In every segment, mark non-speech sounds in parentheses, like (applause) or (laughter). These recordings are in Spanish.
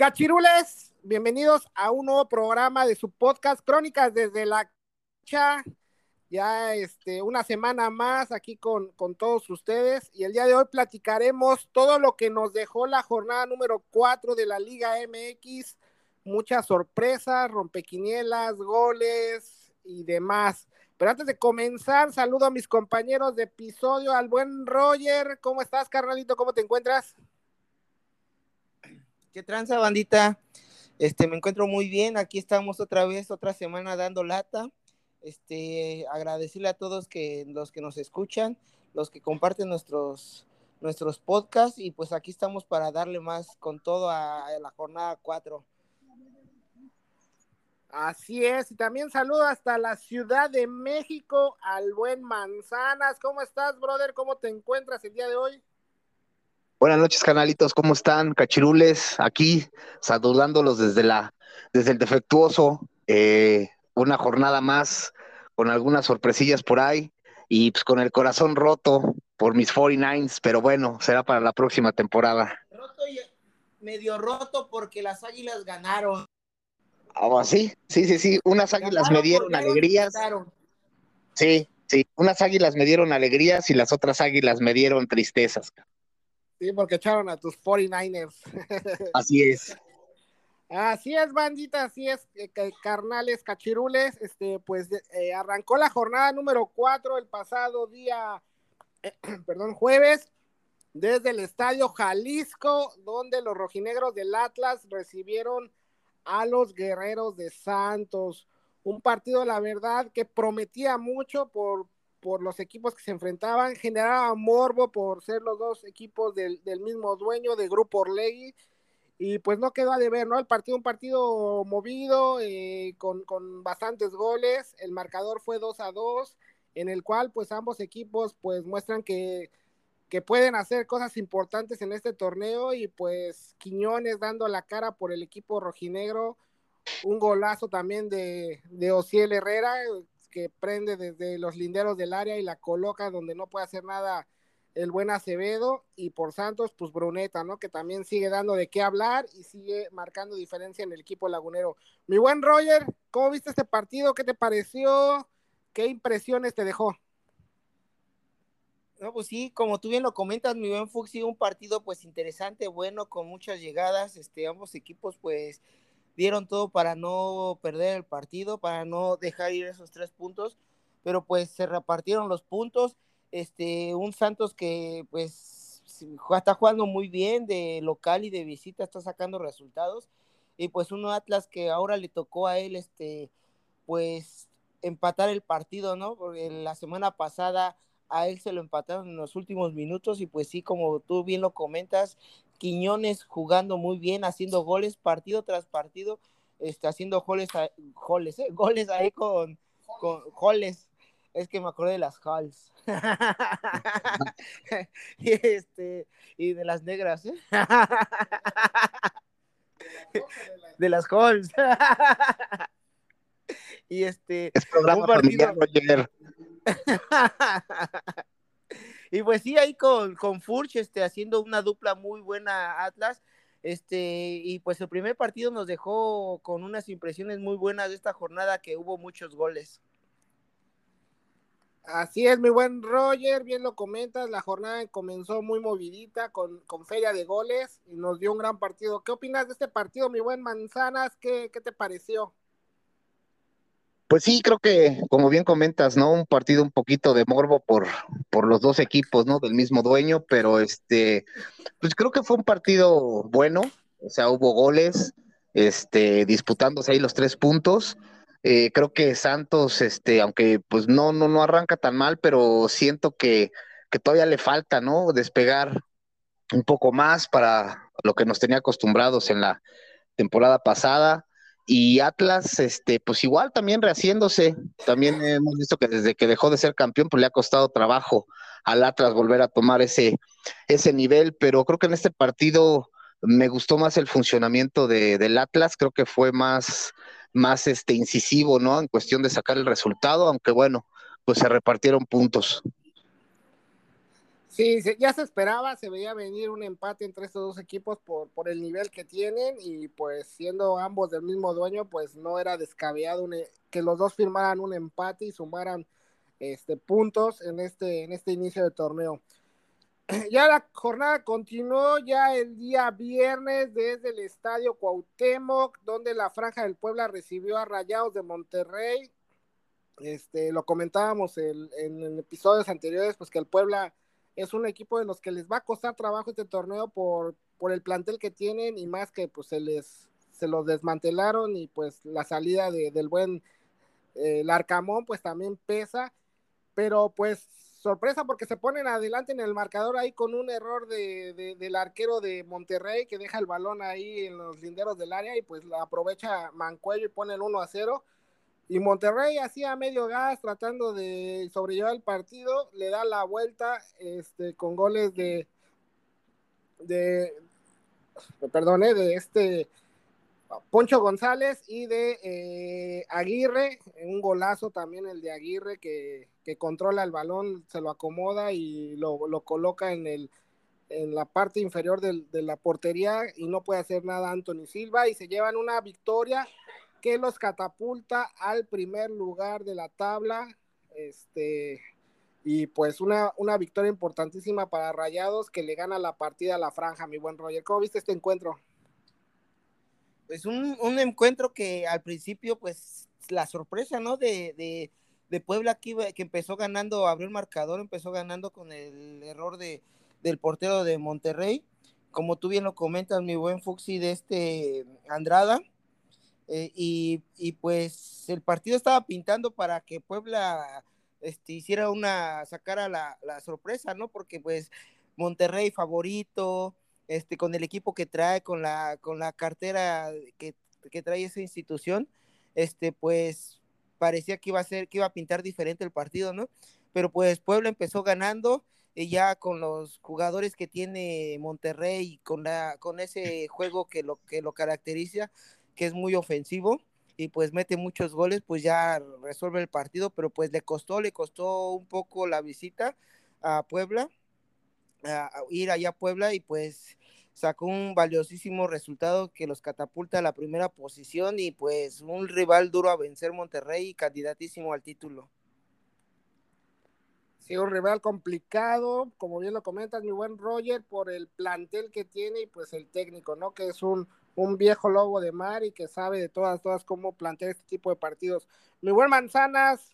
Cachirules, bienvenidos a un nuevo programa de su podcast Crónicas desde la Cancha. Ya este, una semana más aquí con, con todos ustedes y el día de hoy platicaremos todo lo que nos dejó la jornada número 4 de la Liga MX. Muchas sorpresas, rompequinielas, goles y demás. Pero antes de comenzar, saludo a mis compañeros de episodio, al buen Roger. ¿Cómo estás, carnalito? ¿Cómo te encuentras? ¿Qué tranza, bandita? Este, me encuentro muy bien. Aquí estamos otra vez, otra semana dando lata. Este, agradecerle a todos que los que nos escuchan, los que comparten nuestros nuestros podcasts y pues aquí estamos para darle más con todo a, la jornada 4. Así es, y también saludo hasta la Ciudad de México al buen Manzanas. ¿Cómo estás, brother? ¿Cómo te encuentras el día de hoy? Buenas noches, canalitos, ¿cómo están? Cachirules, aquí saludándolos desde la, desde el defectuoso, eh, una jornada más, con algunas sorpresillas por ahí, y pues con el corazón roto por mis 49ers, pero bueno, será para la próxima temporada. Roto y medio roto porque las águilas ganaron. ¿Ah, sí? Sí, sí, sí, unas águilas Ganaron, me dieron alegrías. Sí, sí, unas águilas me dieron alegrías y las otras águilas me dieron tristezas. Sí, porque echaron a tus 49ers. (laughs) Así es. Así es, bandita, así es, eh, ca- carnales, cachirules. Este, pues eh, arrancó la jornada número 4 el pasado día, (clears throat) perdón, jueves, desde el estadio Jalisco, donde los rojinegros del Atlas recibieron a los guerreros de Santos. Un partido, la verdad, que prometía mucho por, por los equipos que se enfrentaban, generaba morbo por ser los dos equipos del, del mismo dueño de Grupo Orlegui y pues no quedó a deber, ¿no? El partido, un partido movido, eh, con, con bastantes goles, el marcador fue 2 a 2, en el cual pues ambos equipos pues muestran que, que pueden hacer cosas importantes en este torneo y pues Quiñones dando la cara por el equipo rojinegro, un golazo también de, de Ociel Herrera que prende desde los linderos del área y la coloca donde no puede hacer nada el buen Acevedo y por Santos, pues Bruneta, ¿no? Que también sigue dando de qué hablar y sigue marcando diferencia en el equipo lagunero. Mi buen Roger, ¿cómo viste este partido? ¿Qué te pareció? ¿Qué impresiones te dejó? No, pues sí, como tú bien lo comentas, mi buen Fuxi, un partido pues interesante, bueno, con muchas llegadas, este, ambos equipos pues dieron todo para no perder el partido, para no dejar ir esos tres puntos, pero pues se repartieron los puntos, este, un Santos que pues está jugando muy bien de local y de visita, está sacando resultados, y pues un Atlas que ahora le tocó a él, este, pues empatar el partido, ¿no? Porque la semana pasada a él se lo empataron en los últimos minutos y pues sí, como tú bien lo comentas, Quiñones jugando muy bien, haciendo goles partido tras partido, este, haciendo goles, a- goles, ¿eh? goles ahí con, con goles. Es que me acordé de las Halls. (laughs) y, este, y de las negras, ¿eh? (laughs) de las Halls. (laughs) y este, Es programa Un partido- familiar, Roger. Y pues sí, ahí con, con Furch, este, haciendo una dupla muy buena Atlas. Este, y pues el primer partido nos dejó con unas impresiones muy buenas de esta jornada que hubo muchos goles. Así es, mi buen Roger, bien lo comentas, la jornada comenzó muy movidita con, con feria de goles y nos dio un gran partido. ¿Qué opinas de este partido, mi buen Manzanas? ¿Qué, qué te pareció? Pues sí, creo que, como bien comentas, ¿no? Un partido un poquito de morbo por, por los dos equipos, ¿no? Del mismo dueño, pero este, pues creo que fue un partido bueno, o sea, hubo goles, este, disputándose ahí los tres puntos. Eh, creo que Santos, este, aunque pues no, no, no arranca tan mal, pero siento que, que todavía le falta, ¿no? Despegar un poco más para lo que nos tenía acostumbrados en la, temporada pasada. Y Atlas, este, pues igual también rehaciéndose. También hemos visto que desde que dejó de ser campeón, pues le ha costado trabajo al Atlas volver a tomar ese, ese nivel. Pero creo que en este partido me gustó más el funcionamiento de, del Atlas. Creo que fue más, más este, incisivo, ¿no? En cuestión de sacar el resultado, aunque bueno, pues se repartieron puntos. Sí, ya se esperaba, se veía venir un empate entre estos dos equipos por, por el nivel que tienen y pues siendo ambos del mismo dueño, pues no era descabellado e, que los dos firmaran un empate y sumaran este, puntos en este, en este inicio de torneo. (clears throat) Ya la jornada continuó ya el día viernes desde el estadio Cuauhtémoc, donde la Franja del Puebla recibió a Rayados de Monterrey. Este, lo comentábamos en episodios anteriores, pues que el Puebla es un equipo de los que les va a costar trabajo este torneo por, por el plantel que tienen y más que pues se les se los desmantelaron y pues la salida de, del buen eh, Larcamón pues también pesa, pero pues sorpresa porque se ponen adelante en el marcador ahí con un error de, del arquero de Monterrey que deja el balón ahí en los linderos del área y pues la aprovecha Mancuello y pone el 1 a 0 y Monterrey hacía medio gas tratando de sobrellevar el partido, le da la vuelta este, con goles de, de, perdón, eh, de este Poncho González y de eh, Aguirre, un golazo también el de Aguirre que, controla el balón, se lo acomoda y lo, coloca en el en la parte inferior de la portería y no puede hacer nada Anthony Silva y se llevan una victoria que los catapulta al primer lugar de la tabla. Este, y pues una, una victoria importantísima para Rayados que le gana la partida a la franja, mi buen Roger. ¿Cómo viste este encuentro? Pues un, encuentro que al principio, pues la sorpresa, ¿no? De, Puebla que, que empezó ganando, abrió el marcador, empezó ganando con el error de, del portero de Monterrey. Como tú bien lo comentas, mi buen Fuxi, de este Andrada, eh, y, pues el partido estaba pintando para que Puebla este, hiciera una, sacara la, la, sorpresa, ¿no? Porque pues Monterrey favorito, este, con el equipo que trae, con la, con la cartera que, que trae esa institución, este, pues parecía que iba a ser, que iba a pintar diferente el partido, ¿no? Pero pues Puebla empezó ganando y ya con los jugadores que tiene Monterrey, con la, con ese juego que lo, que lo caracteriza, que es muy ofensivo y pues mete muchos goles, pues ya resuelve el partido, pero pues le costó, le costó un poco la visita a Puebla, a, ir allá a Puebla y pues sacó un valiosísimo resultado que los catapulta a la primera posición y pues un rival duro a vencer Monterrey y candidatísimo al título. Sí, un rival complicado, como bien lo comentas, mi buen Roger, por el plantel que tiene y pues el técnico, ¿no? Que es un un viejo lobo de mar y que sabe de todas, todas cómo plantear este tipo de partidos. Mi buen Manzanas,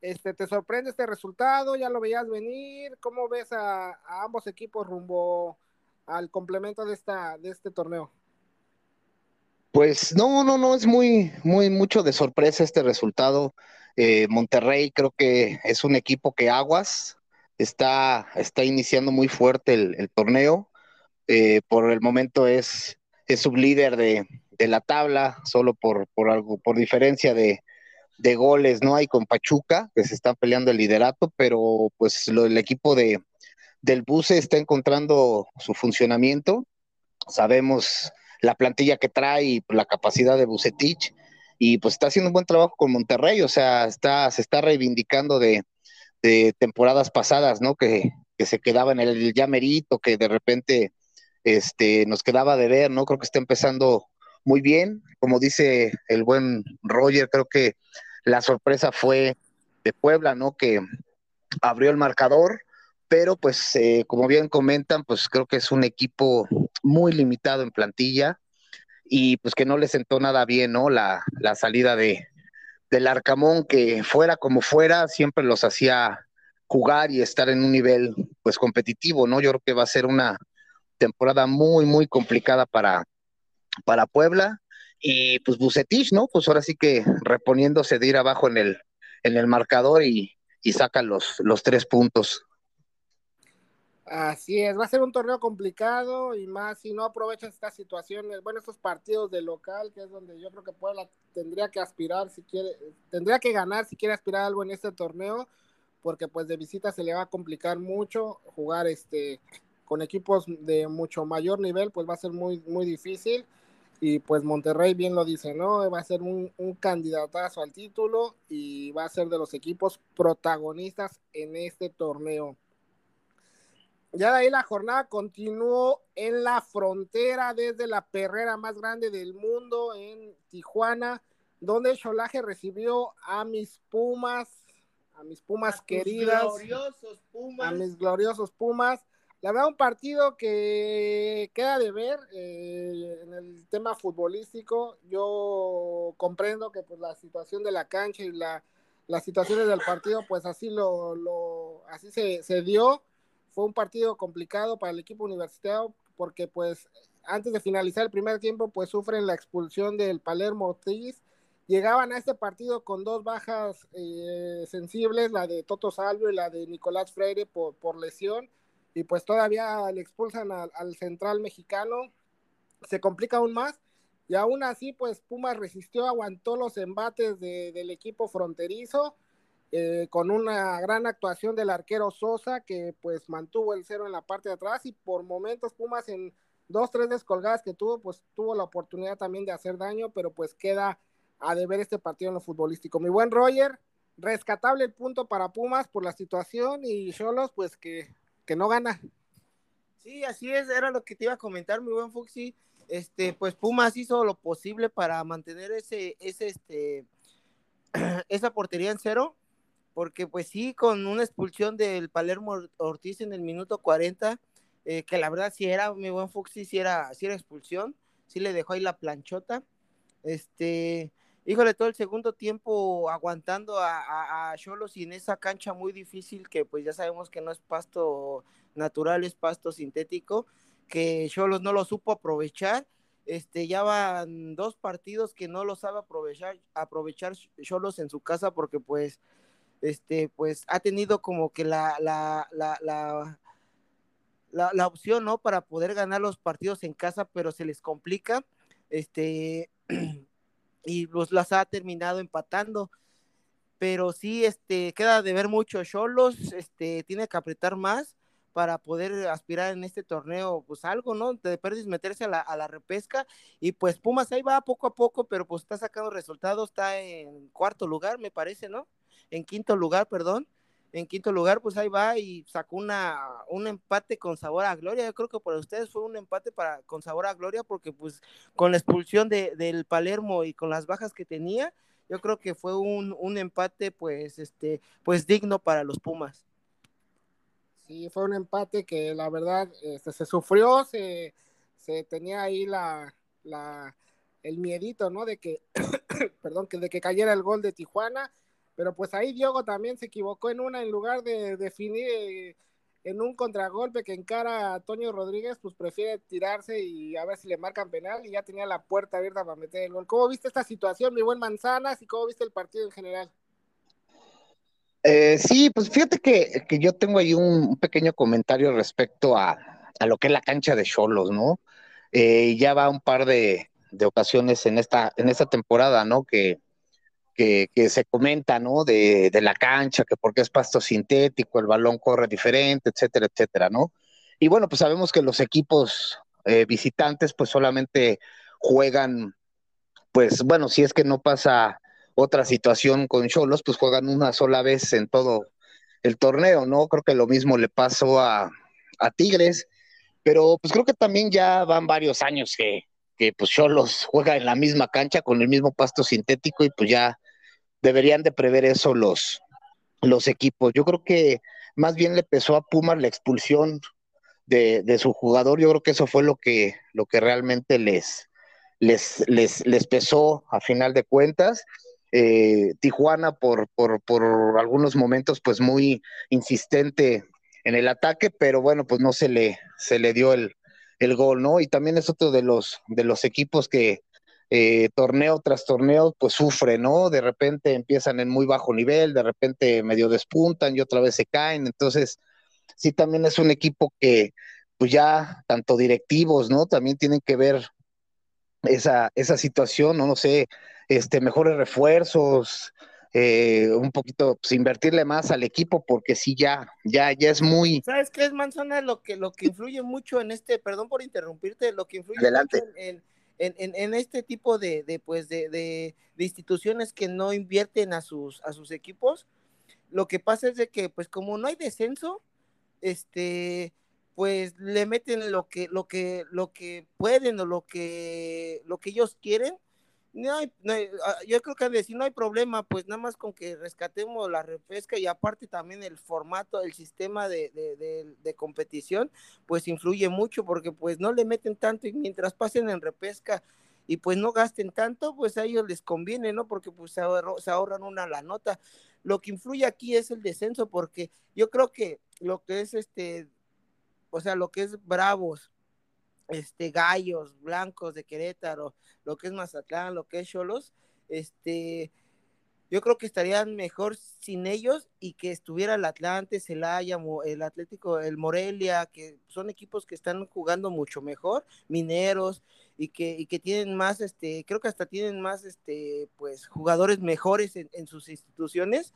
este, ¿te sorprende este resultado? ¿Ya lo veías venir? ¿Cómo ves a, ambos equipos rumbo al complemento de, esta, de este torneo? Pues no, no, no, es muy, muy, mucho de sorpresa este resultado. Eh, Monterrey creo que es un equipo que aguas, está, está iniciando muy fuerte el, torneo. Eh, por el momento es es sublíder de, de la tabla, solo por, por algo, por diferencia de, de goles, ¿no? Hay con Pachuca, que se están peleando el liderato, pero pues lo, el equipo de, del Buce está encontrando su funcionamiento. Sabemos la plantilla que trae y la capacidad de Bucetich, y pues está haciendo un buen trabajo con Monterrey, o sea, está, se está reivindicando de, de temporadas pasadas, ¿no? Que, que se quedaba en el llamerito, que de repente este, nos quedaba de ver, ¿no? Creo que está empezando muy bien. Como dice el buen Roger, creo que la sorpresa fue de Puebla, ¿no? Que abrió el marcador, pero pues eh, como bien comentan, pues creo que es un equipo muy limitado en plantilla y pues que no le sentó nada bien, ¿no? La, la salida de del Arcamón, que fuera como fuera, siempre los hacía jugar y estar en un nivel pues competitivo, ¿no? Yo creo que va a ser una, temporada muy, muy complicada para, para Puebla. Y pues Bucetich, ¿no? Pues ahora sí que reponiéndose de ir abajo en el, en el marcador y, y saca los, los tres puntos. Así es, va a ser un torneo complicado y más si no aprovechas estas situaciones, bueno, estos partidos de local, que es donde yo creo que Puebla tendría que aspirar si quiere, tendría que ganar si quiere aspirar algo en este torneo, porque pues de visita se le va a complicar mucho jugar este con equipos de mucho mayor nivel, pues va a ser muy muy difícil y pues Monterrey bien lo dice, ¿no? Va a ser un, un candidatazo al título y va a ser de los equipos protagonistas en este torneo. Ya de ahí la jornada continuó en la frontera desde la perrera más grande del mundo en Tijuana, donde Cholaje recibió a mis Pumas, a mis Pumas queridas, a mis gloriosos Pumas. La verdad, un partido que queda de ver eh, en el tema futbolístico. Yo comprendo que pues, la situación de la cancha y la, las situaciones del partido, pues así lo, así se, se dio fue un partido complicado para el equipo universitario porque pues antes de finalizar el primer tiempo pues sufren la expulsión del Palermo Ortiz. Llegaban a este partido con dos bajas eh, sensibles, la de Toto Salvio y la de Nicolás Freire por, por lesión, y pues todavía le expulsan al central mexicano. Se complica aún más, y aún así pues Pumas resistió, aguantó los embates de, del equipo fronterizo, eh, con una gran actuación del arquero Sosa, que pues mantuvo el cero en la parte de atrás y por momentos Pumas en dos, tres descolgadas que tuvo, pues tuvo la oportunidad también de hacer daño, pero pues queda a deber este partido en lo futbolístico. Mi buen Roger, rescatable el punto para Pumas por la situación y Cholos pues que, que no gana. Sí, así es, era lo que te iba a comentar, mi buen Fuxi. Este, pues Pumas hizo lo posible para mantener ese, ese, este, (clears throat) esa portería en cero porque pues sí, con una expulsión del Palermo Ortiz en el minuto 40, eh, que la verdad sí era, mi buen Fuxi, sí era, era expulsión, sí le dejó ahí la planchota, este, híjole, todo el segundo tiempo aguantando a Cholos y en esa cancha muy difícil que pues ya sabemos que no es pasto natural, es pasto sintético, que Cholos no lo supo aprovechar, este, ya van dos partidos que no lo sabe aprovechar, aprovechar Cholos en su casa porque pues este, pues ha tenido como que la, la, la, la, la, opción, ¿no? Para poder ganar los partidos en casa, pero se les complica, este, (clears throat) y pues las ha terminado empatando. Pero sí, este, queda de ver mucho. Cholos, este, tiene que apretar más para poder aspirar en este torneo, pues algo, ¿no? De perder meterse a la, a la repesca. Y pues Pumas ahí va poco a poco, pero pues está sacando resultados, está en cuarto lugar, me parece, ¿no? en quinto lugar, perdón, en quinto lugar, pues ahí va y sacó una, un empate con sabor a gloria. Yo creo que para ustedes fue un empate para, con sabor a gloria, porque pues con la expulsión de, del Palermo y con las bajas que tenía, yo creo que fue un, un empate pues, este, pues digno para los Pumas. Sí, fue un empate que la verdad este, se sufrió, se, se tenía ahí la, la, el miedito, ¿no? De que, (coughs) perdón, que de que cayera el gol de Tijuana pero pues ahí Diogo también se equivocó en una, en lugar de definir eh, en un contragolpe que encara a Toño Rodríguez, pues prefiere tirarse y a ver si le marcan penal y ya tenía la puerta abierta para meter el gol. ¿Cómo viste esta situación, mi buen Manzanas, y cómo viste el partido en general? Eh, sí, pues fíjate que, yo tengo ahí un, pequeño comentario respecto a, lo que es la cancha de Cholos, ¿no? Eh, ya va un par de, de, ocasiones en esta, en esta temporada, ¿no? Que, que, se comenta, ¿no? De, la cancha, que porque es pasto sintético, el balón corre diferente, etcétera, etcétera, ¿no? Y bueno, pues sabemos que los equipos eh, visitantes pues solamente juegan, pues bueno, si es que no pasa otra situación con Cholos, pues juegan una sola vez en todo el torneo, ¿no? Creo que lo mismo le pasó a, a Tigres, pero pues creo que también ya van varios años que, que pues Cholos juega en la misma cancha con el mismo pasto sintético y pues ya deberían de prever eso los, los equipos. Yo creo que más bien le pesó a Pumas la expulsión de, de, su jugador. Yo creo que eso fue lo que, lo que realmente les, les, les, les pesó a final de cuentas. Eh, Tijuana por, por, por algunos momentos pues muy insistente en el ataque, pero bueno, pues no se le, se le dio el, el gol, ¿no? Y también es otro de los, de los equipos que, eh, torneo tras torneo, pues sufre, ¿no? De repente empiezan en muy bajo nivel, de repente medio despuntan y otra vez se caen. Entonces, sí también es un equipo que pues ya tanto directivos, ¿no? También tienen que ver esa, esa situación, ¿no? No sé, este, mejores refuerzos, eh, un poquito, pues invertirle más al equipo, porque sí, ya, ya, ya es muy. ¿Sabes qué es, Manzana? Lo que, lo que influye mucho en este, perdón por interrumpirte, lo que influye mucho en, en, en, este tipo de, de pues, de, de, instituciones que no invierten a sus, a sus equipos, lo que pasa es de que, pues, como no hay descenso, este, pues le meten lo que, lo que, lo que pueden o lo que, lo que ellos quieren no hay, ah, yo creo que decir no hay problema, pues nada más con que rescatemos la repesca y aparte también el formato, el sistema de, de, competición, pues influye mucho porque pues no le meten tanto y mientras pasen en repesca y pues no gasten tanto, pues a ellos les conviene, ¿no? Porque pues se, se ahorran una la nota. Lo que influye aquí es el descenso porque yo creo que lo que es este, o sea, lo que es Bravos, este, Gallos, Blancos de Querétaro, lo que es Mazatlán, lo que es Cholos, este, yo creo que estarían mejor sin ellos y que estuviera el Atlante, Celaya, el Atlético, el Morelia, que son equipos que están jugando mucho mejor, mineros, y que, y que tienen más, este, creo que hasta tienen más, este, pues, jugadores mejores en, en sus instituciones,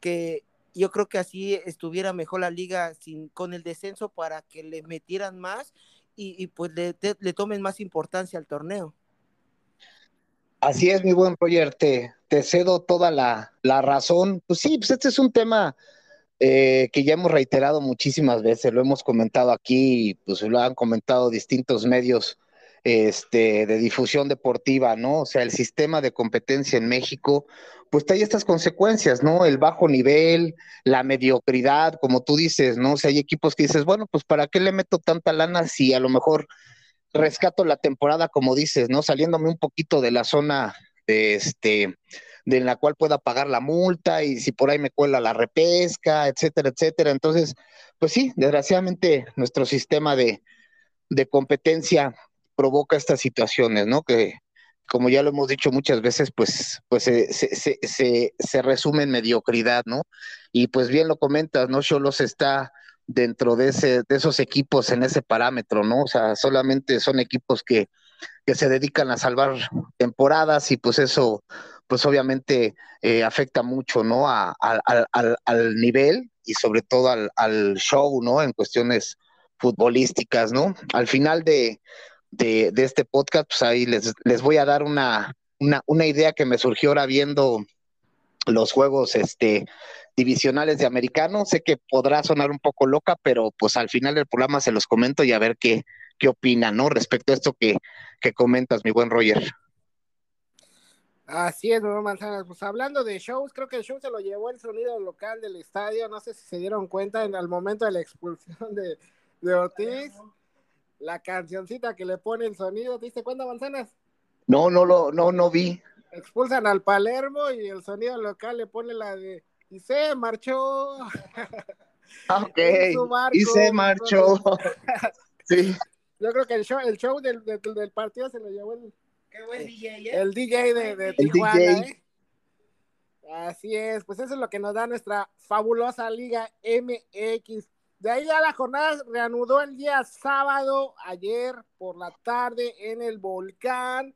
que yo creo que así estuviera mejor la liga sin, con el descenso para que le metieran más y, pues le, tomen más importancia al torneo. Así es, mi buen Roger, te, cedo toda la, razón. Pues sí, pues este es un tema eh, que ya hemos reiterado muchísimas veces, lo hemos comentado aquí, pues lo han comentado distintos medios este, de difusión deportiva, ¿no? O sea, el sistema de competencia en México, pues hay estas consecuencias, ¿no? El bajo nivel, la mediocridad, como tú dices, ¿no? O sea, hay equipos que dices, bueno, pues ¿para qué le meto tanta lana si a lo mejor rescato la temporada, como dices, ¿no? Saliéndome un poquito de la zona de este de la cual pueda pagar la multa y si por ahí me cuela la repesca, etcétera, etcétera. Entonces, pues sí, desgraciadamente nuestro sistema de, de competencia provoca estas situaciones, ¿no? Que, como ya lo hemos dicho muchas veces, pues, pues se, se, se, se resume en mediocridad, ¿no? Y pues bien lo comentas, ¿no? Cholos está dentro de, ese, de esos equipos en ese parámetro, ¿no? O sea, solamente son equipos que, que se dedican a salvar temporadas y pues eso, pues obviamente eh, afecta mucho, ¿no? A, al, al, nivel y sobre todo al, al show, ¿no? En cuestiones futbolísticas, ¿no? Al final de, de, este podcast, pues ahí les, les voy a dar una, una, una, idea que me surgió ahora viendo los juegos este, divisionales de americano. Sé que podrá sonar un poco loca, pero pues al final del programa se los comento y a ver qué, qué opinan, ¿no? Respecto a esto que, que comentas, mi buen Roger. Así es, nuevo Manzanas. Pues hablando de shows, creo que el show se lo llevó el sonido local del estadio. No sé si se dieron cuenta en el momento de la expulsión de, de Ortiz la cancioncita que le pone el sonido, ¿te diste cuenta, manzanas? No, no lo, no, no vi. Expulsan al Palermo y el sonido local le pone la de y se marchó. (laughs) Ah, ok, (laughs) y se marchó. (laughs) sí. Yo creo que el show, el show del, del, partido se lo llevó el, Qué buen DJ, ¿eh? el DJ de, de Tijuana. ¿eh? Así es, pues eso es lo que nos da nuestra fabulosa Liga MX. De ahí ya la jornada reanudó el día sábado, ayer por la tarde en el volcán,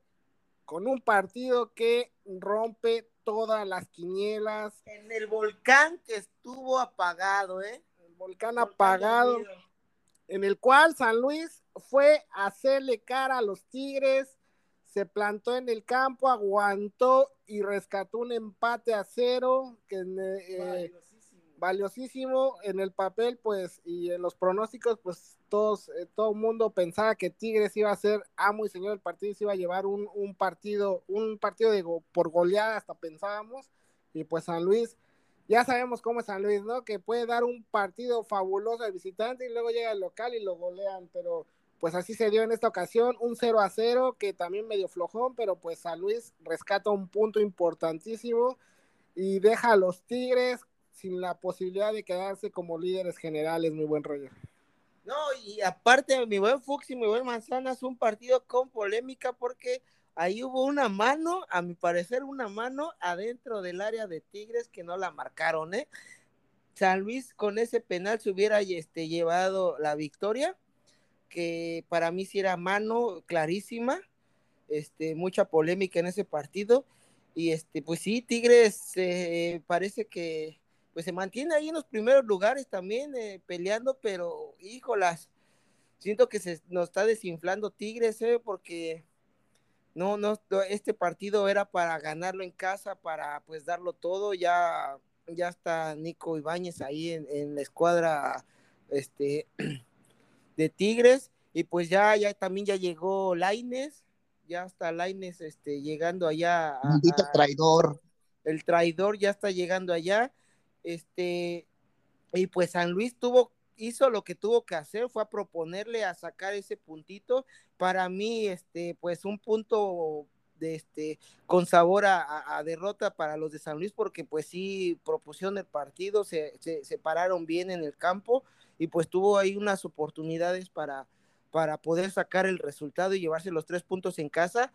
con un partido que rompe todas las quinielas. En el volcán que estuvo apagado, ¿eh? El volcán, apagado, en el cual San Luis fue a hacerle cara a los Tigres, se plantó en el campo, aguantó y rescató un empate a cero, que eh, valiosísimo en el papel, pues, y en los pronósticos, pues, todos, eh, todo el mundo pensaba que Tigres iba a ser amo y señor del partido, se iba a llevar un, un partido, un partido de por goleada, hasta pensábamos, y pues San Luis, ya sabemos cómo es San Luis, ¿no? Que puede dar un partido fabuloso al visitante y luego llega el local y lo golean, pero pues así se dio en esta ocasión, un 0 a 0, que también medio flojón, pero pues San Luis rescata un punto importantísimo y deja a los Tigres sin la posibilidad de quedarse como líderes generales, mi buen rollo. No, y aparte, mi buen y mi buen Manzana un partido con polémica porque ahí hubo una mano, a mi parecer, una mano adentro del área de Tigres que no la marcaron, ¿eh? San Luis con ese penal se hubiera este, llevado la victoria, que para mí sí era mano clarísima, este, mucha polémica en ese partido. Y este, pues sí, Tigres eh, parece que pues se mantiene ahí en los primeros lugares también eh, peleando, pero híjolas, siento que se nos está desinflando Tigres, eh, porque no, no, este partido era para ganarlo en casa, para pues darlo todo, ya, ya está Nico Ibáñez ahí en, la escuadra este, (clears throat) de Tigres, y pues ya, ya también ya llegó Laines, ya está Laines este, llegando allá. A, traidor. El traidor ya está llegando allá, este, y pues San Luis tuvo hizo lo que tuvo que hacer, fue a proponerle a sacar ese puntito. Para mí, este, pues un punto de este con sabor a, derrota para los de San Luis, porque pues sí propusieron el partido, se, pararon bien en el campo y pues tuvo ahí unas oportunidades para, para poder sacar el resultado y llevarse los tres puntos en casa.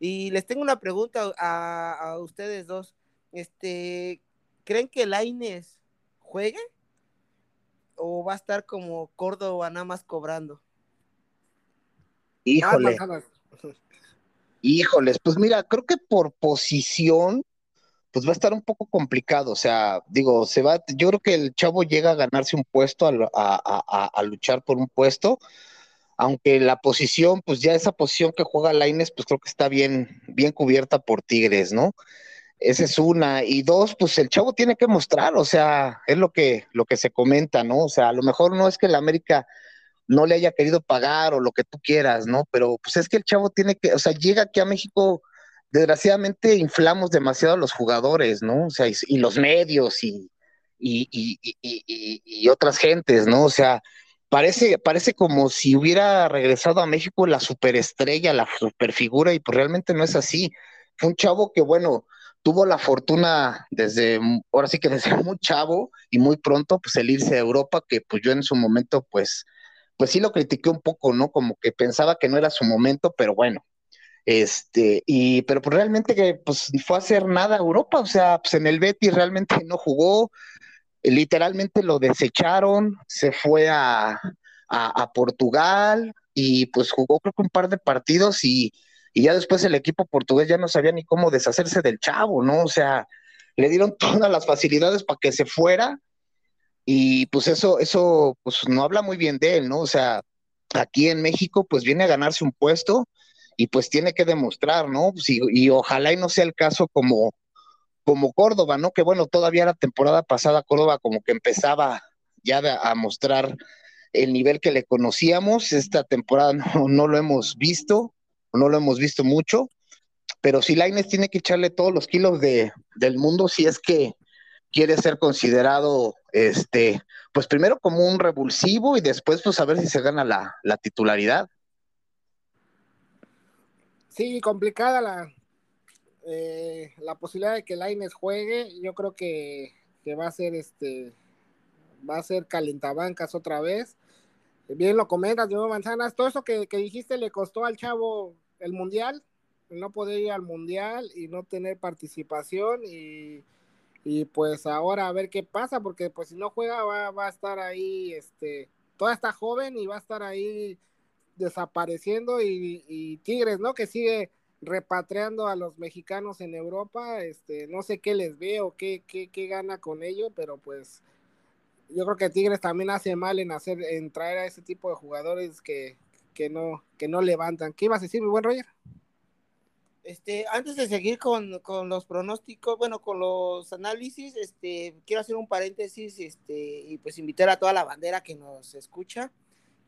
Y les tengo una pregunta a, a ustedes dos. Este, ¿creen que Laines juegue? o va a estar como Córdoba nada más cobrando? Híjole. (laughs) Híjoles, pues mira, creo que por posición, pues va a estar un poco complicado. O sea, digo, se va, yo creo que el chavo llega a ganarse un puesto, a, luchar por un puesto, aunque la posición, pues ya esa posición que juega Laines, pues creo que está bien, bien cubierta por Tigres, ¿no? Esa es una. Y dos, pues el chavo tiene que mostrar, o sea, es lo que, lo que se comenta, ¿no? O sea, a lo mejor no es que la América no le haya querido pagar o lo que tú quieras, ¿no? Pero pues es que el chavo tiene que, o sea, llega aquí a México, desgraciadamente inflamos demasiado a los jugadores, ¿no? O sea, y, los medios y, y, y, y, otras gentes, ¿no? O sea, parece, parece como si hubiera regresado a México la superestrella, la superfigura, y pues realmente no es así. Fue un chavo que, bueno, tuvo la fortuna desde, ahora sí que desde (laughs) muy chavo y muy pronto, pues el irse a Europa, que pues yo en su momento, pues, pues sí lo critiqué un poco, ¿no? Como que pensaba que no era su momento, pero bueno, este, y, pero pues realmente que pues fue a hacer nada a Europa, o sea, pues en el Betis realmente no jugó, literalmente lo desecharon, se fue a, a Portugal y pues jugó creo que un par de partidos y y ya después el equipo portugués ya no sabía ni cómo deshacerse del chavo, ¿no? O sea, le dieron (laughs) todas las facilidades para que se fuera y pues eso, eso, pues no habla muy bien de él, ¿no? O sea, aquí en México pues viene a ganarse un puesto y pues tiene que demostrar, ¿no? Pues, y, ojalá y no sea el caso como, como Córdoba, ¿no? Que bueno, todavía la temporada pasada Córdoba como que empezaba ya a mostrar el nivel que le conocíamos, esta temporada (laughs) no, no lo hemos visto, no lo hemos visto mucho, pero si Laines tiene que echarle todos los kilos de, del mundo si es que quiere ser considerado, este, pues primero como un revulsivo y después pues a ver si se gana la, la titularidad. Sí, complicada la, eh, la posibilidad de que Laines juegue, yo creo que, que va a ser este, va a ser calentabancas otra vez bien lo comentas, Diego Manzanas, todo eso que, dijiste le costó al chavo el mundial, no poder ir al mundial y no tener participación y, pues ahora a ver qué pasa, porque pues si no juega va, va a estar ahí, este, toda esta joven y va a estar ahí desapareciendo y, Tigres, ¿no? Que sigue repatriando a los mexicanos en Europa, este, no sé qué les ve o qué, qué, qué gana con ello, pero pues yo creo que Tigres también hace mal en hacer, en traer a ese tipo de jugadores que, que no, que no levantan. ¿Qué ibas a decir, mi buen Roger? Este, antes de seguir con, los pronósticos, bueno, con los análisis, este, quiero hacer un paréntesis, este, y pues invitar a toda la bandera que nos escucha,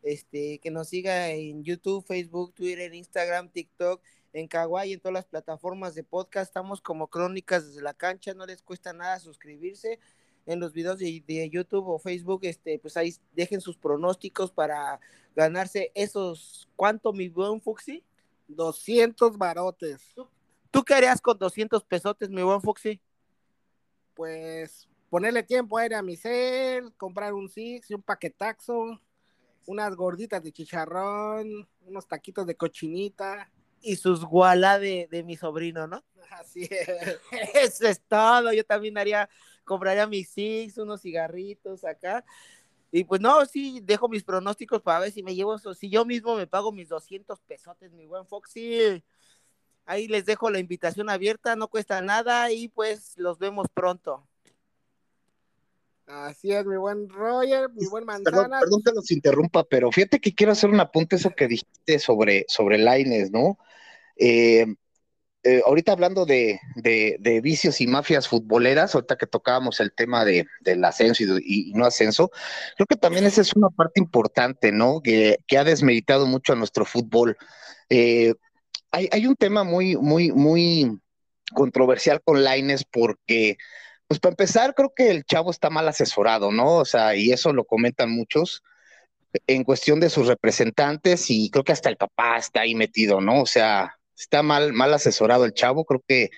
este, que nos siga en YouTube, Facebook, Twitter, Instagram, TikTok, en Kawaii, en todas las plataformas de podcast, estamos como Crónicas desde la cancha, no les cuesta nada suscribirse, en los videos de, YouTube o Facebook, este, pues ahí dejen sus pronósticos para ganarse esos, ¿cuánto mi buen Fuxi? 200 barotes. ¿Tú, qué harías con 200 pesotes, mi buen Fuxi? Pues ponerle tiempo aire a mi cel, comprar un Six y un paquetaxo, unas gorditas de chicharrón, unos taquitos de cochinita. Y sus guala de, de mi sobrino, ¿no? Así es. (laughs) Eso es todo. Yo también haría compraría mis six, unos cigarritos acá. Y pues no, sí, dejo mis pronósticos para ver si me llevo eso. Si yo mismo me pago mis 200 pesotes, mi buen Foxy. Ahí les dejo la invitación abierta, no cuesta nada y pues los vemos pronto. Así es, mi buen Roger, mi buen Manzana. Perdón, que los interrumpa, pero fíjate que quiero hacer un apunte eso que dijiste sobre, sobre Laines, ¿no? Eh, eh, ahorita hablando de, vicios y mafias futboleras, ahorita que tocábamos el tema de, del ascenso y, no ascenso, creo que también esa es una parte importante, ¿no? Que, ha desmeritado mucho a nuestro fútbol. Eh, hay, hay, un tema muy, muy, muy controversial con Laines porque pues para empezar, creo que el chavo está mal asesorado, ¿no? O sea, y eso lo comentan muchos en cuestión de sus representantes y creo que hasta el papá está ahí metido, ¿no? O sea, está mal, mal asesorado el chavo, creo que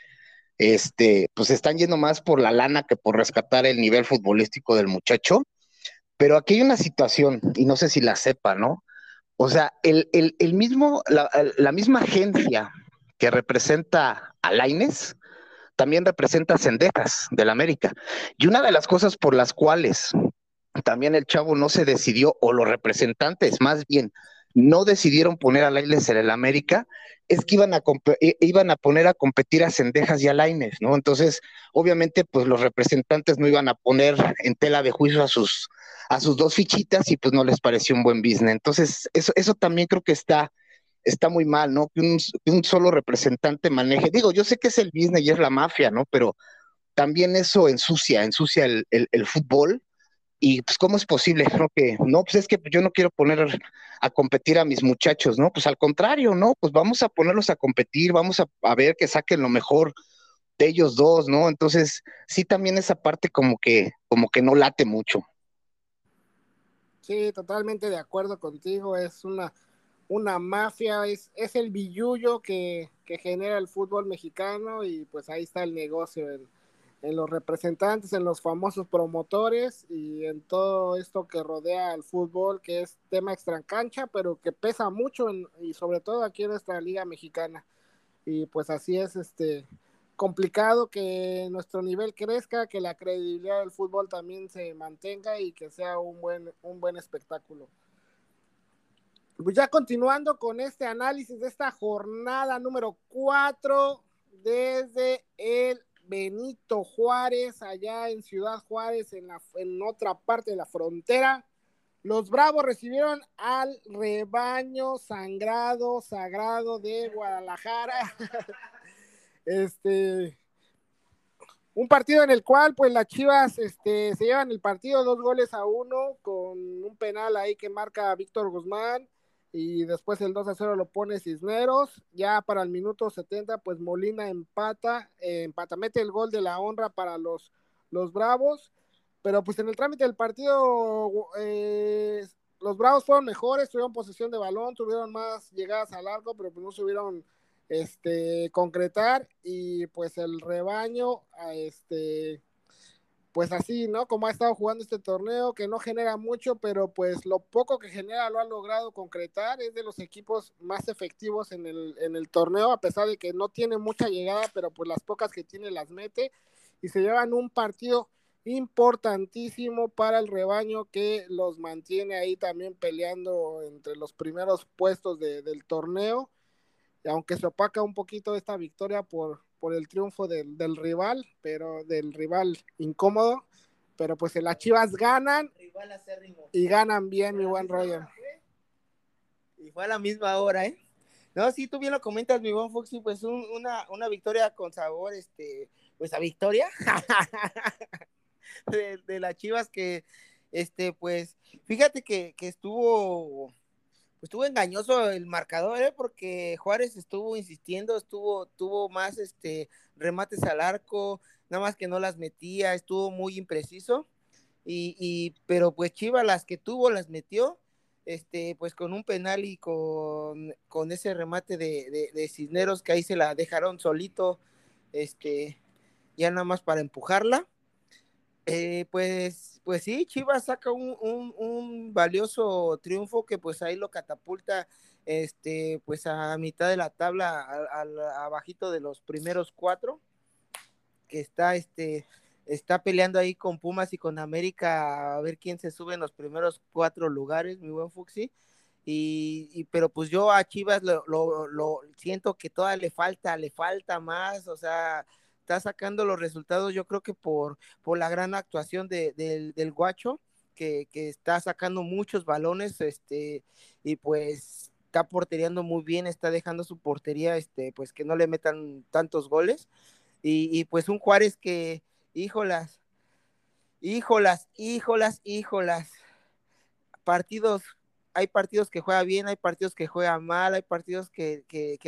este, pues están yendo más por la lana que por rescatar el nivel futbolístico del muchacho. Pero aquí hay una situación, y no sé si la sepa, ¿no? O sea, el, el, mismo, la, la, misma agencia que representa a Laines, también representa Cendejas del América. Y una de las cosas por las cuales también el chavo no se decidió, o los representantes más bien, no decidieron poner a Laines en el América, es que iban a, iban a poner a competir a Cendejas y a Laines, ¿no? Entonces, obviamente, pues los representantes no iban a poner en tela de juicio a sus, a sus dos fichitas y pues no les pareció un buen business. Entonces, eso, eso también creo que está está muy mal, ¿no? Que un, solo representante maneje. Digo, yo sé que es el business y es la mafia, ¿no? Pero también eso ensucia, ensucia el, fútbol. Y pues, ¿cómo es posible? ¿no? Que, no, pues es que yo no quiero poner a competir a mis muchachos, ¿no? Pues al contrario, ¿no? Pues vamos a ponerlos a competir, vamos a, a ver que saquen lo mejor de ellos dos, ¿no? Entonces, sí, también esa parte como que, como que no late mucho. Sí, totalmente de acuerdo contigo. Es una, una mafia, es, es el billullo que, genera el fútbol mexicano y pues ahí está el negocio los representantes, en los famosos promotores y en todo esto que rodea al fútbol, que es tema extracancha, pero que pesa mucho y sobre todo aquí en nuestra liga mexicana. Y pues así es este complicado que nuestro nivel crezca, que la credibilidad del fútbol también se mantenga y que sea un buen, un buen espectáculo. Pues ya continuando con este análisis de esta jornada número 4 desde el Benito Juárez, allá en Ciudad Juárez, en, la, en otra parte de la frontera. Los Bravos recibieron al rebaño sangrado, sagrado de Guadalajara. (laughs) este, un partido en el cual, pues, las Chivas este, se llevan el partido dos goles a uno con un penal ahí que marca Víctor Guzmán y después el 2 a 0 lo pone Cisneros. Ya para el minuto 70, pues Molina empata, eh, empata, mete el gol de la honra para los, los Bravos. Pero pues en el trámite del partido, eh, los Bravos fueron mejores, tuvieron posesión de balón, tuvieron más llegadas al arco, pero pues no subieron este, concretar. Y pues el rebaño, este pues así, ¿no? Como ha estado jugando este torneo, que no genera mucho, pero pues lo poco que genera lo ha logrado concretar, es de los equipos más efectivos en el, en el torneo, a pesar de que no tiene mucha llegada, pero pues las pocas que tiene las mete y se llevan un partido importantísimo para el rebaño que los mantiene ahí también peleando entre los primeros puestos del torneo, aunque se opaca un poquito esta victoria por, por el triunfo del, rival, pero del rival incómodo. Pero pues las Chivas ganan y ganan bien, mi buen Roger. Y fue a la misma hora, ¿eh? No, sí, tú bien lo comentas, mi buen Foxy, pues una, una victoria con sabor, este, pues a victoria (laughs) de, de las Chivas que, este, pues, fíjate que, que estuvo estuvo engañoso el marcador, ¿eh? porque Juárez estuvo insistiendo, estuvo, tuvo más este remates al arco, nada más que no las metía, estuvo muy impreciso. Y, pero pues Chiva las que tuvo las metió, este, pues con un penal y con, con ese remate de, de, Cisneros que ahí se la dejaron solito, este, ya nada más para empujarla. Eh, pues, pues sí, Chivas saca un, un, valioso triunfo que pues ahí lo catapulta este, pues a mitad de la tabla, al, abajito de los primeros cuatro, que está este, está peleando ahí con Pumas y con América a ver quién se sube en los primeros cuatro lugares, mi buen Fuxi. Y, pero pues yo a Chivas lo, lo, siento que todavía le falta, le falta más, o sea, está sacando los resultados, yo creo que por, por la gran actuación de, del guacho, que, que, está sacando muchos balones, este, y pues está porteriando muy bien, está dejando su portería, este, pues que no le metan tantos goles, y, y pues un Juárez que, híjolas, híjolas, híjolas, híjolas, partidos hay partidos que juega bien, hay partidos que juega mal, hay partidos que,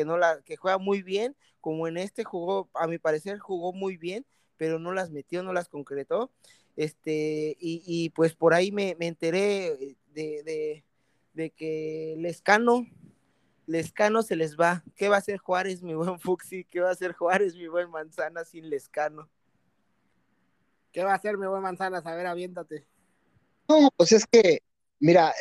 no la, que juega muy bien, como en este jugó, a mi parecer jugó muy bien, pero no las metió, no las concretó. Este, y, pues por ahí me, enteré de, de, que Lescano, Lescano se les va. ¿Qué va a hacer Juárez, mi buen (laughs) Fuxi? ¿Qué va a hacer Juárez, mi buen Manzana, sin Lescano? ¿Qué va a hacer mi buen Manzana? A ver, aviéntate. No, pues es que Mira,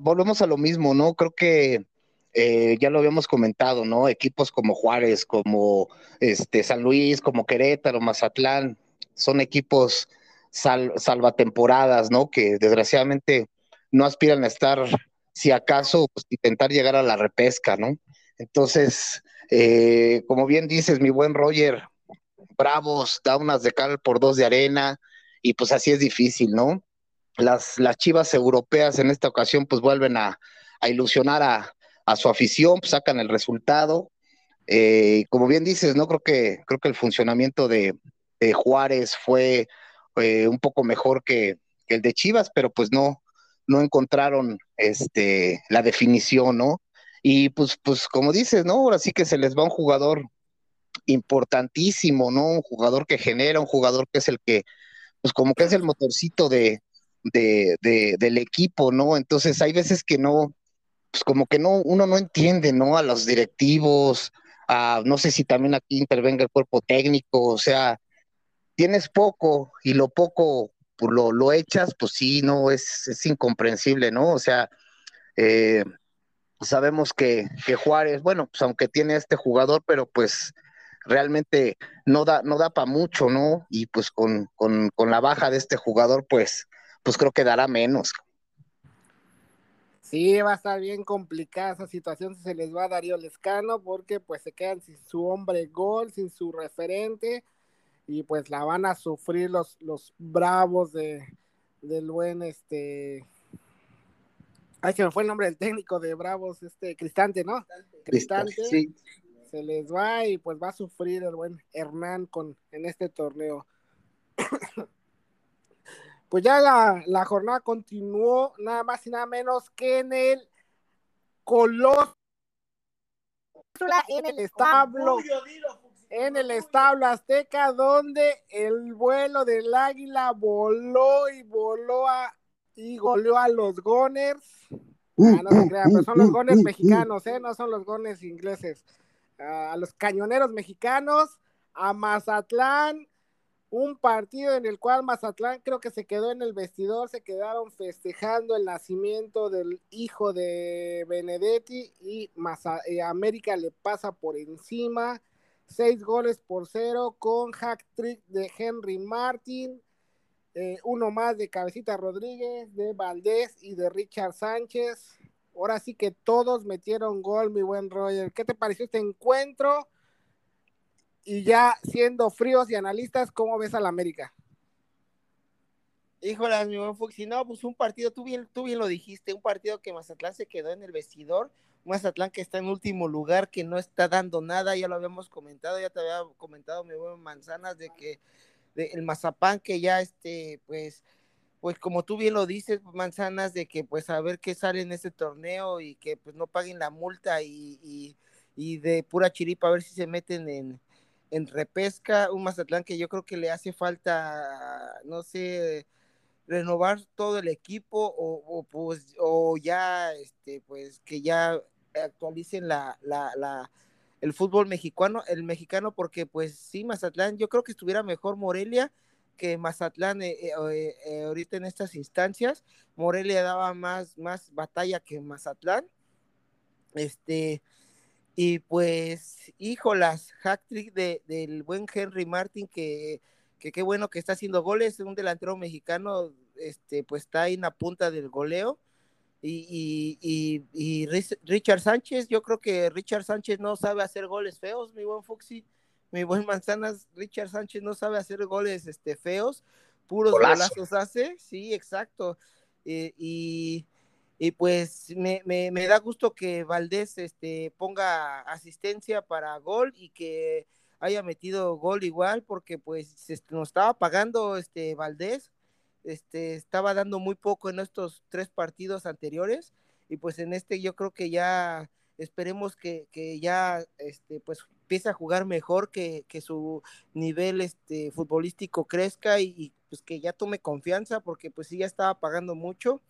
volvemos a lo mismo, ¿no? Creo que eh, ya lo habíamos comentado, ¿no? Equipos como Juárez, como este San Luis, como Querétaro, Mazatlán, son equipos salvatemporadas, ¿no? Que desgraciadamente no aspiran a estar, si acaso, pues, intentar llegar a la repesca, ¿no? Entonces, eh, como bien dices, mi buen Roger, bravos, da unas de cal por dos de arena, y pues así es difícil, ¿no? Las, las chivas europeas en esta ocasión pues vuelven a, ilusionar a, su afición, pues, sacan el resultado. Eh, como bien dices, no creo que creo que el funcionamiento de, Juárez fue eh, un poco mejor que, el de Chivas, pero pues no, no encontraron este la definición, ¿no? Y pues, pues como dices, ¿no? Ahora sí que se les va un jugador importantísimo, ¿no? Un jugador que genera, un jugador que es el que, pues como que es el motorcito de, de, del equipo, ¿no? Entonces hay veces que no, pues como que no, uno no entiende, ¿no? A los directivos, a, no sé si también aquí intervenga el cuerpo técnico, o sea, tienes poco y lo poco pues, lo, lo echas, pues sí, no, es, es incomprensible, ¿no? O sea, eh, sabemos que, que, Juárez, bueno, pues aunque tiene este jugador, pero pues realmente no da, no da para mucho, ¿no? Y pues con, con, con, la baja de este jugador, pues pues creo que dará menos. Sí, va a estar bien complicada esa situación si se les va a Darío Lescano, porque pues se quedan sin su hombre gol, sin su referente, y pues la van a sufrir los, los bravos de, del buen este. Ay, que me fue el nombre del técnico de Bravos, este Cristante, ¿no? Cristante. Sí. Se les va y pues va a sufrir el buen Hernán con en este torneo. (coughs) pues ya la, jornada continuó nada más y nada menos que en el Coloso en el establo en el establo azteca donde el vuelo del águila voló y voló a, y goleó a los Goners ah, no se crean, pero son los Goners mexicanos, ¿eh? no son los Goners ingleses. A los cañoneros mexicanos a Mazatlán un partido en el cual Mazatlán creo que se quedó en el vestidor, se quedaron festejando el nacimiento del hijo de Benedetti y eh, América le pasa por encima, seis goles por cero con hack trick de Henry Martin, eh, uno más de Cabecita Rodríguez, de Valdés y de Richard Sánchez. Ahora sí que todos metieron gol, mi buen Roger. ¿Qué te pareció este encuentro? Y ya siendo fríos y analistas, ¿cómo ves al América? Híjole, mi buen Fuxi, no, pues un partido, tú bien, tú bien lo dijiste, un partido que Mazatlán se quedó en el vestidor, Mazatlán que está en último lugar, que no está dando nada, ya lo habíamos comentado, ya te había comentado mi buen Manzanas de que el Mazapán que ya este, pues, pues como tú bien lo dices, Manzanas, de que pues a ver qué sale en este torneo y que pues no paguen la multa y, y, y de pura chiripa a ver si se meten en, en repesca, un Mazatlán que yo creo que le hace falta, no sé, renovar todo el equipo o, pues o ya este pues que ya actualicen la, la, la, el fútbol mexicano, el mexicano porque pues sí Mazatlán, yo creo que estuviera mejor Morelia que Mazatlán eh, eh, eh, ahorita en estas instancias, Morelia daba más, más batalla que Mazatlán. Este, y pues, híjolas, hack trick de, del buen Henry Martin que, que qué bueno que está haciendo goles, un delantero mexicano, este, pues está ahí en la punta del goleo. Y, y, y, Richard Sánchez, yo creo que Richard Sánchez no sabe hacer goles feos, mi buen Fuxi, mi buen Manzanas, Richard Sánchez no sabe hacer goles este, feos, puros golazos hace, sí, exacto. Eh, y, y pues me, me, da gusto que Valdés este, ponga asistencia para gol y que haya metido gol igual, porque pues este, nos estaba pagando este Valdés, este, estaba dando muy poco en estos tres partidos anteriores, y pues en este yo creo que ya esperemos que, que ya este, pues empiece a jugar mejor, que, que su nivel este, futbolístico crezca y, y, pues que ya tome confianza, porque pues sí ya estaba pagando mucho.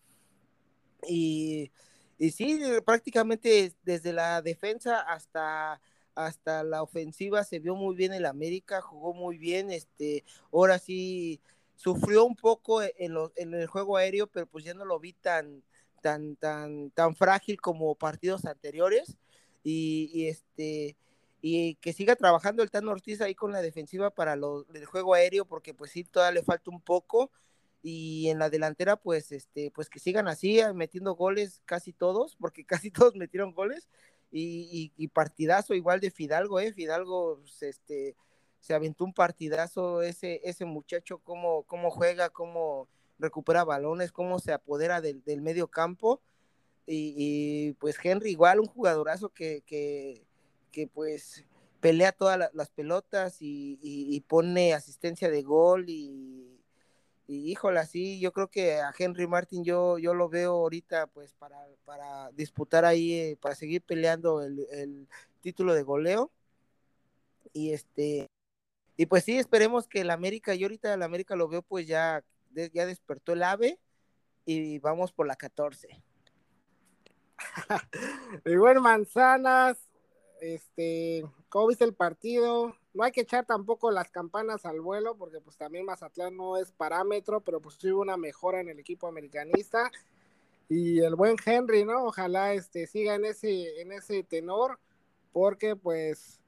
Y, y sí, prácticamente desde la defensa hasta hasta la ofensiva se vio muy bien el América, jugó muy bien, este, ahora sí sufrió un poco e, en, en el juego aéreo, pero pues ya no lo vi tan, tan, tan, tan frágil como partidos anteriores. Y, este y que siga trabajando el Tano Ortiz ahí con la defensiva para lo, el juego aéreo, porque pues sí, todavía le falta un poco. Y en la delantera, pues, este, pues que sigan así, metiendo goles casi todos, porque (laughs) casi todos metieron goles y, partidazo igual de Fidalgo, ¿eh? Fidalgo pues, este, se aventó un partidazo, ese, ese muchacho, cómo, cómo juega, cómo recupera balones, cómo se apodera del, medio campo. Y, pues Henry igual, un jugadorazo que, que, que pues pelea todas las pelotas y, y, pone asistencia de gol y, y híjole, sí, yo creo que a Henry Martin yo, yo lo veo ahorita pues para, para disputar ahí, eh, para seguir peleando el, título de goleo. Y este, y pues sí, esperemos que el América, yo ahorita el América lo veo pues ya, ya despertó el ave y vamos por la 14. y bueno, manzanas, este, ¿cómo viste el partido? No hay que echar tampoco las campanas al vuelo, porque pues también Mazatlán no es parámetro, pero pues hubo una mejora en el equipo americanista. Y el buen Henry, ¿no? Ojalá este siga en ese, en ese tenor, porque pues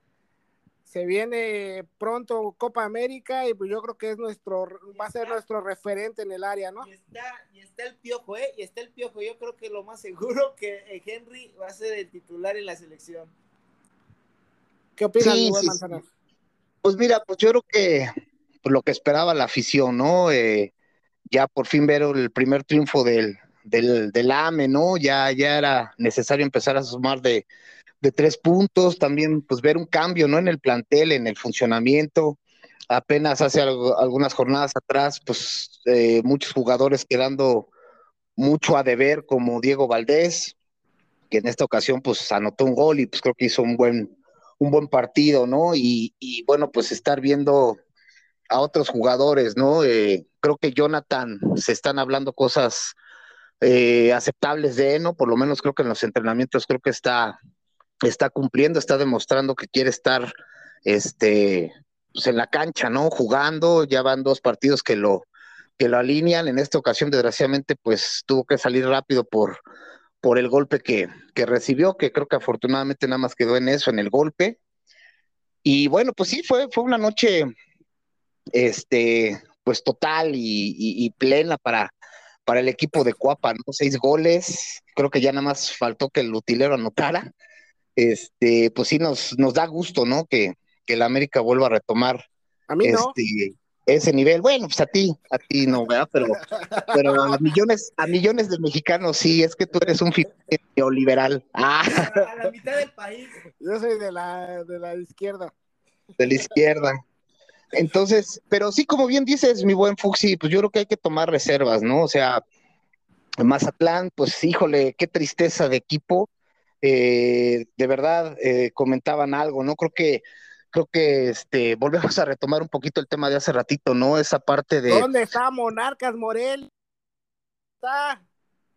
se viene pronto Copa América y pues yo creo que es nuestro, va a ser nuestro referente en el área, ¿no? Y está, y está el piojo, ¿eh? Y está el piojo. Yo creo que lo más seguro (laughs) que Henry va a ser el titular en la selección. ¿Qué opinas, sí, pues mira, pues yo creo que pues lo que esperaba la afición, ¿no? Eh, ya por fin ver el primer triunfo del, del, del, AME, ¿no? Ya, ya era necesario empezar a sumar de, de tres puntos, también pues ver un cambio, ¿no? En el plantel, en el funcionamiento. Apenas hace algunas jornadas atrás, pues eh, muchos jugadores quedando mucho a deber, como Diego Valdés, que en esta ocasión pues anotó un gol y pues creo que hizo un buen, un buen partido, ¿no? Y, bueno, pues estar viendo a otros jugadores, ¿no? Eh, creo que Jonathan se están hablando cosas eh, aceptables de él, ¿no? Por lo menos creo que en los entrenamientos creo que está, está cumpliendo, está demostrando que quiere estar este, pues en la cancha, ¿no? Jugando, ya van dos partidos que lo, que lo alinean. En esta ocasión, desgraciadamente, pues tuvo que salir rápido por, por el golpe que, recibió, que creo que afortunadamente nada más quedó en eso, en el golpe. Y bueno, pues sí, fue, fue una noche, este, pues total y, plena para, para el equipo de Cuapa, ¿no? Seis goles, creo que ya nada más faltó que el utilero anotara. Este, pues sí, nos, nos da gusto, ¿no? Que, que el América vuelva a retomar. A mí no. Este, ese nivel. Bueno, pues a ti, a ti no, ¿verdad? Pero, pero a millones, a millones de mexicanos sí, es que tú eres un neoliberal. Ah. A la mitad del país. Yo soy de la, de la izquierda. De la izquierda. Entonces, pero sí, como bien dices, mi buen Fuxi, pues yo creo que hay que tomar reservas, ¿no? O sea, Mazatlán, pues híjole, qué tristeza de equipo. Eh, de verdad, eh, comentaban algo, ¿no? Creo que creo que este volvemos a retomar un poquito el tema de hace ratito, ¿no? Esa parte de ¿Dónde está Monarcas Morel? Está.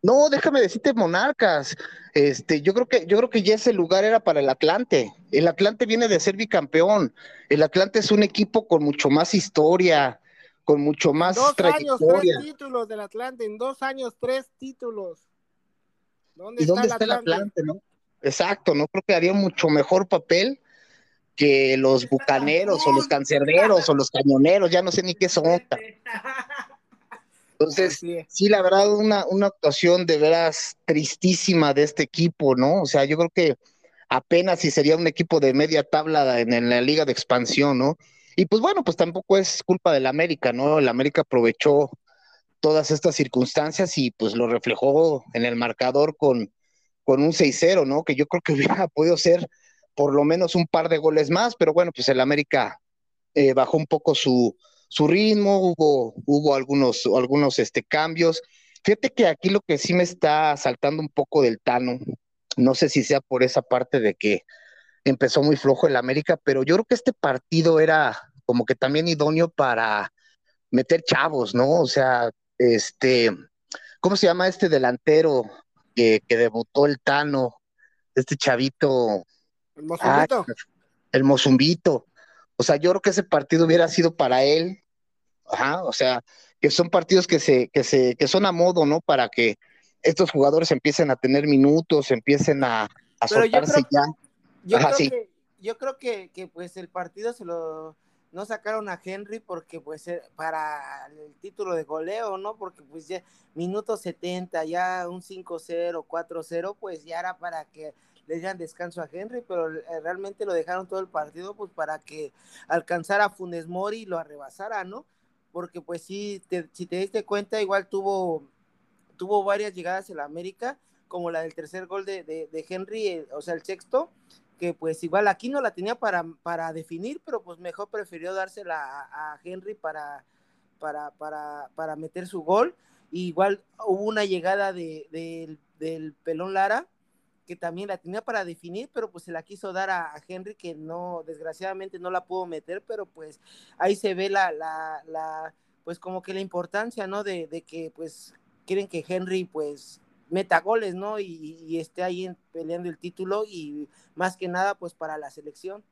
No, déjame decirte Monarcas. Este, yo creo que yo creo que ya ese lugar era para el Atlante. El Atlante viene de ser bicampeón. El Atlante es un equipo con mucho más historia, con mucho más dos años, tres títulos del Atlante. En dos años, tres títulos. ¿Dónde, ¿Y está, dónde el está, el Atlante? ¿no? Exacto, no creo que haría mucho mejor papel que los bucaneros o los cancerberos o los cañoneros, ya no sé ni qué son. Entonces, sí, la verdad, una, una actuación de veras tristísima de este equipo, ¿no? O sea, yo creo que apenas si sería un equipo de media tabla en, en la liga de expansión, ¿no? Y pues bueno, pues tampoco es culpa del América, ¿no? El América aprovechó todas estas circunstancias y pues lo reflejó en el marcador con, con un 6-0, ¿no? Que yo creo que (laughs) hubiera podido ser por lo menos un par de goles más, pero bueno, pues el América eh, bajó un poco su, su ritmo, hubo, hubo algunos, algunos este, cambios. Fíjate que aquí lo que sí me está saltando un poco del Tano, no sé si sea por esa parte de que empezó muy flojo el América, pero yo creo que este partido era como que también idóneo para meter chavos, ¿no? O sea, este, ¿cómo se llama este delantero que, que debutó el Tano? Este chavito, el Mozumbito. el Mozumbito. O sea, yo creo que ese partido hubiera sido para él. Ajá, o sea, que son partidos que se, que se, que son a modo, ¿no? Para que estos jugadores empiecen a tener minutos, empiecen a, a soltarse ya. Yo creo, que, yo creo que, que, pues el partido se lo no sacaron a Henry porque pues eh, para el título de goleo, ¿no? Porque pues ya minuto 70, ya un 5-0, 4-0, pues ya era para que le dieran descanso a Henry, pero eh, realmente lo dejaron todo el partido pues para que alcanzara a Funes Mori y lo arrebasara, ¿no? Porque pues sí, si te diste cuenta, igual tuvo, tuvo varias llegadas en la América, como la del tercer gol de, de, Henry, eh, o sea, el sexto, que pues igual aquí no la tenía para, para definir, pero pues mejor prefirió dársela a, Henry para, para, para, para, meter su gol. igual hubo una llegada de, del pelón Lara, que también la tenía para definir, pero pues se la quiso dar a, Henry, que no, desgraciadamente no la pudo meter, pero pues ahí se ve la, la, la pues como que la importancia, ¿no? De, de que pues quieren que Henry pues meta goles, ¿no? Y, esté ahí peleando el título y más que nada pues para la selección.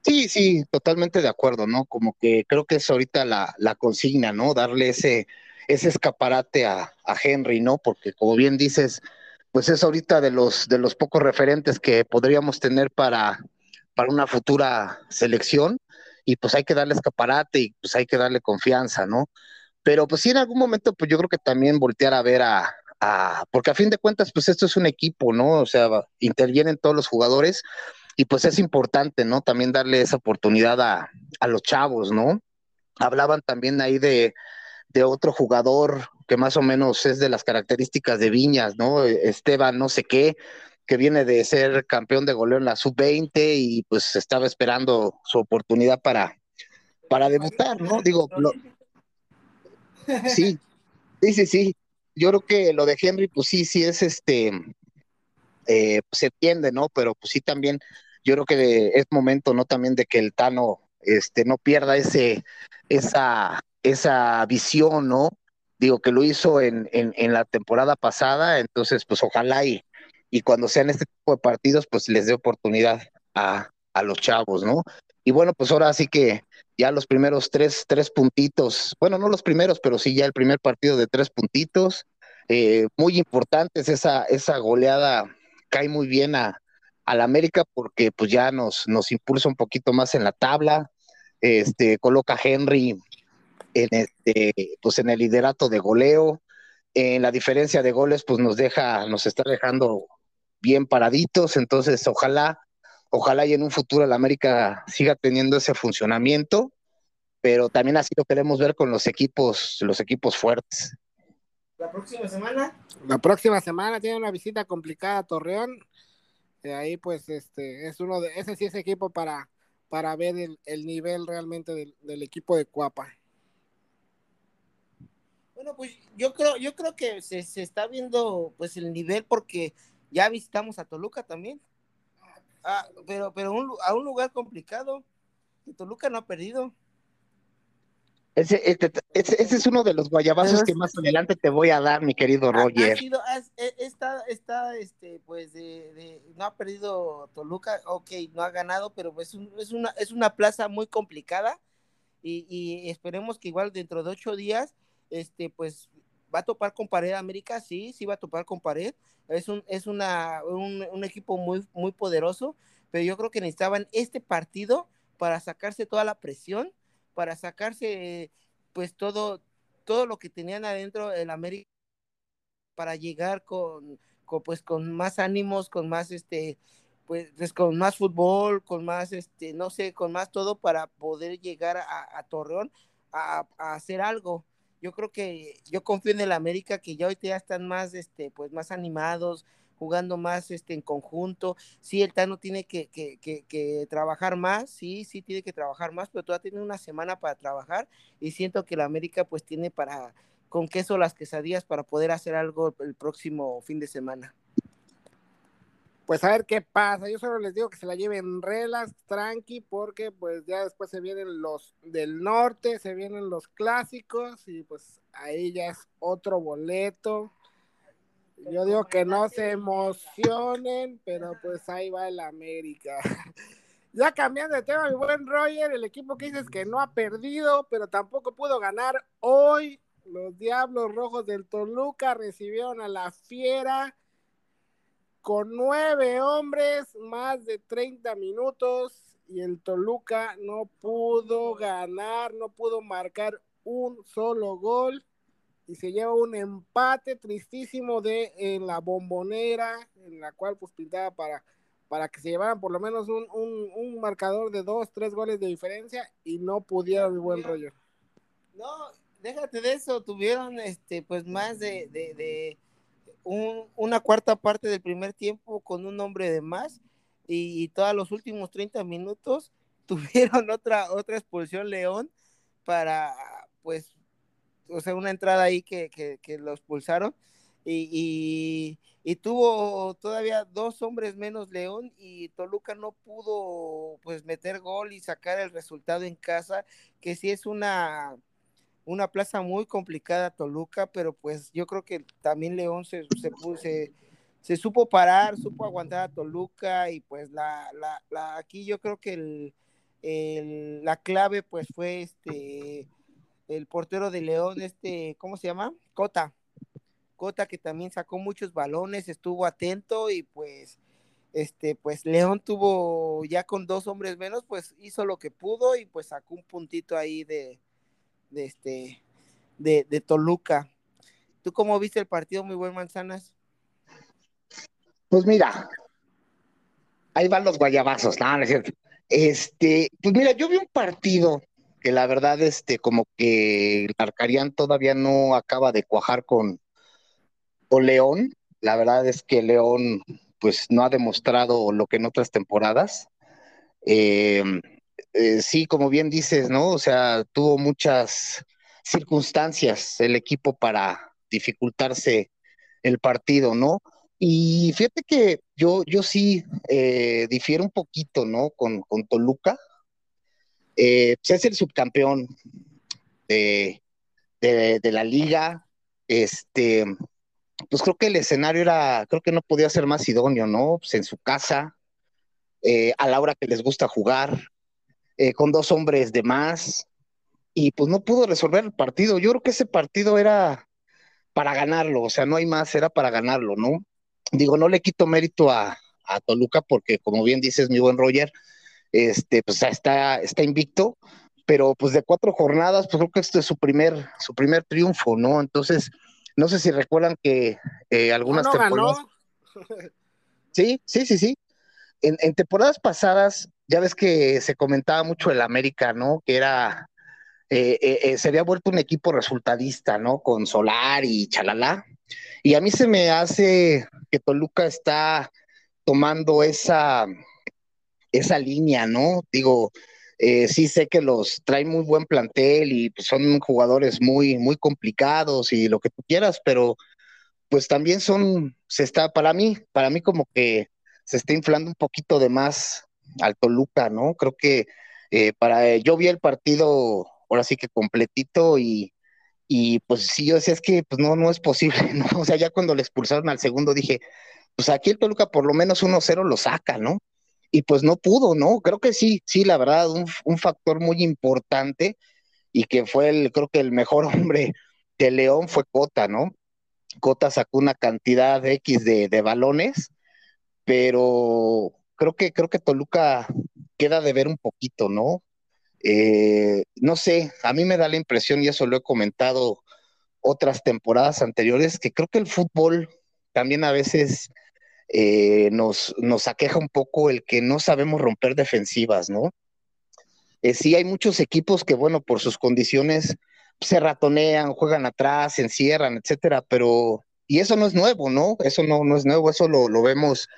Sí, sí, totalmente de acuerdo, ¿no? Como que creo que es ahorita la, la consigna, ¿no? Darle ese, ese escaparate a, a Henry, ¿no? Porque como bien dices, pues es ahorita de los, de los pocos referentes que podríamos tener para, para una futura selección y pues hay que darle escaparate y pues hay que darle confianza, ¿no? Pero pues sí en algún momento pues yo creo que también voltear a ver a, a, porque a fin de cuentas pues esto es un equipo, ¿no? O sea, intervienen todos los jugadores y pues es importante, ¿no? También darle esa oportunidad a, a los chavos, ¿no? Hablaban también ahí de, de otro jugador que más o menos es de las características de Viñas, ¿no? Esteban no sé qué, que viene de ser campeón de goleo en la sub-20 y pues estaba esperando su oportunidad para, para debutar, ¿no? Digo, (laughs) sí, sí, sí, sí. Yo creo que lo de Henry, pues sí, sí es este, eh, pues, se entiende, ¿no? Pero pues sí también, yo creo que es momento, ¿no? También de que el Tano, este, no pierda ese, esa, esa visión, ¿no? Digo que lo hizo en, en, la temporada pasada, entonces pues ojalá y, y cuando sean este tipo de partidos pues les dé oportunidad a, a los chavos, ¿no? Y bueno, pues ahora sí que ya los primeros tres, tres puntitos, bueno, no los primeros, pero sí ya el primer partido de tres puntitos, eh, muy importantes, esa, esa goleada cae muy bien a, la América porque pues ya nos, nos impulsa un poquito más en la tabla, este, coloca a Henry en, este, pues en el liderato de goleo, en la diferencia de goles, pues nos deja, nos está dejando bien paraditos, entonces ojalá, ojalá y en un futuro el América siga teniendo ese funcionamiento, pero también así lo queremos ver con los equipos, los equipos fuertes. La próxima semana. La próxima semana tiene una visita complicada a Torreón. De ahí, pues, este, es uno de, ese sí es equipo para, para ver el, nivel realmente del, del equipo de Cuapa. Bueno, pues yo creo, yo creo que se, está viendo pues el nivel porque ya visitamos a Toluca también. Ah, pero pero a un lugar complicado. Toluca no ha perdido. Ese, este, ese, ese, es uno de los guayabazos que más adelante te voy a dar, mi querido Roger. Ha sido, e, está, está, este, pues, de, no ha perdido Toluca, ok, no ha ganado, pero es, es, una, es una plaza muy complicada y, y esperemos que igual dentro de ocho días este, pues va a topar con pared América, sí, sí va a topar con pared. Es un, es una, un, equipo muy, muy poderoso, pero yo creo que necesitaban este partido para sacarse toda la presión, para sacarse pues todo, todo lo que tenían adentro el América para llegar con, pues con más ánimos, con más este pues, pues, con más fútbol, con más este, no sé, con más todo para poder llegar a, Torreón a, hacer algo. Yo creo que yo confío en el América que ya hoy ya están más este pues más animados, jugando más este, en conjunto. Sí, el Tano tiene que, que, que, trabajar más, sí, sí tiene que trabajar más, pero todavía tiene una semana para trabajar y siento que el América pues tiene para con queso las quesadillas para poder hacer algo el próximo fin de semana. Pues a ver qué pasa. Yo solo les digo que se la lleven relax, tranqui, porque pues ya después se vienen los del norte, se vienen los clásicos y pues ahí ya es otro boleto. Yo digo que no se emocionen, pero pues ahí va el América. (laughs) Ya cambiando de tema, mi buen Roger, el equipo que dices que no ha perdido, pero tampoco pudo ganar hoy. Los Diablos Rojos del Toluca recibieron a la Fiera con nueve hombres, más de 30 minutos, y el Toluca no pudo ganar, no pudo marcar un solo gol y se lleva un empate tristísimo de en la bombonera, en la cual pues pintaba para, para que se llevaran por lo menos un, un, marcador de dos, tres goles de diferencia y no pudieron el buen rollo. No, déjate de eso, tuvieron este pues más de, de, un, una cuarta parte del primer tiempo con un hombre de más y, y todos los últimos 30 minutos (laughs) tuvieron otra, otra expulsión León para pues o sea, una entrada ahí que, que, lo expulsaron. Y, y, tuvo todavía dos hombres menos León y Toluca no pudo pues meter gol y sacar el resultado en casa, que sí es una, una plaza muy complicada Toluca, pero pues yo creo que también León se, se, supo parar, supo aguantar a Toluca y pues la, la, la aquí yo creo que el, el, la clave pues fue este el portero de León, este, ¿cómo se llama? Cota. Cota que también sacó muchos balones, estuvo atento y pues, este, pues León tuvo ya con dos hombres menos, pues hizo lo que pudo y pues sacó un puntito ahí de, de este, de, de Toluca. ¿Tú cómo viste el partido, muy buen Manzanas? Pues mira, ahí van los guayabazos, no, es cierto. Este, pues mira, yo vi un partido que la verdad, este, como que Arcarián todavía no acaba de cuajar con, con León. La verdad es que León, pues, no ha demostrado lo que en otras temporadas. Eh, eh, sí, como bien dices, ¿no? O sea, tuvo muchas circunstancias el equipo para dificultarse el partido, ¿no? Y fíjate que yo, yo sí eh, difiero un poquito, ¿no? Con, con Toluca. Eh, pues, es el subcampeón de, la liga. Este, pues creo que el escenario era, creo que no podía ser más idóneo, ¿no? Pues en su casa, eh, a la hora que les gusta jugar, eh, con dos hombres de más, y pues no pudo resolver el partido. Yo creo que ese partido era para ganarlo, o sea, no hay más, era para ganarlo, ¿no? Digo, no le quito mérito a, a Toluca porque, como bien dices, mi buen Roger, este, pues está, está invicto, pero pues de cuatro jornadas, pues creo que este es su primer, su primer triunfo, ¿no? Entonces, no sé si recuerdan que eh, algunas temporadas. Sí, sí, sí, sí. En, temporadas pasadas, ya ves que se comentaba mucho el América, ¿no? Que era, eh, eh, se había vuelto un equipo resultadista, ¿no? Con Solar y Chalala. Y a mí se me hace que Toluca está tomando esa, esa línea, ¿no? Digo, eh, sí sé que los traen muy buen plantel y pues, son jugadores muy, muy complicados y lo que tú quieras, pero pues también son, se está, para mí, para mí como que se está inflando un poquito de más al Toluca, ¿no? Creo que eh, para, yo vi el partido ahora sí que completito y, y pues sí, yo decía, es que pues no, no es posible, (laughs) ¿no? O sea, ya cuando le expulsaron al segundo dije, pues aquí el Toluca por lo menos 1-0 lo saca, ¿no? y pues no pudo, ¿no? Creo que sí, sí, la verdad, un, factor muy importante y que fue el, creo que el mejor (laughs) hombre de León fue Cota, ¿no? Cota sacó una cantidad X de, balones, pero creo que, creo que Toluca queda de ver un poquito, ¿no? Eh, no sé, a mí me da la impresión, y eso lo he comentado otras temporadas anteriores, que creo que el fútbol también a veces eh, nos, nos aqueja un poco el que no sabemos romper defensivas, ¿no? Eh, sí, hay muchos equipos que, bueno, por sus condiciones se ratonean, juegan atrás, se encierran, etcétera, pero, y eso no es nuevo, ¿no? Eso no, no es nuevo, eso lo, lo vemos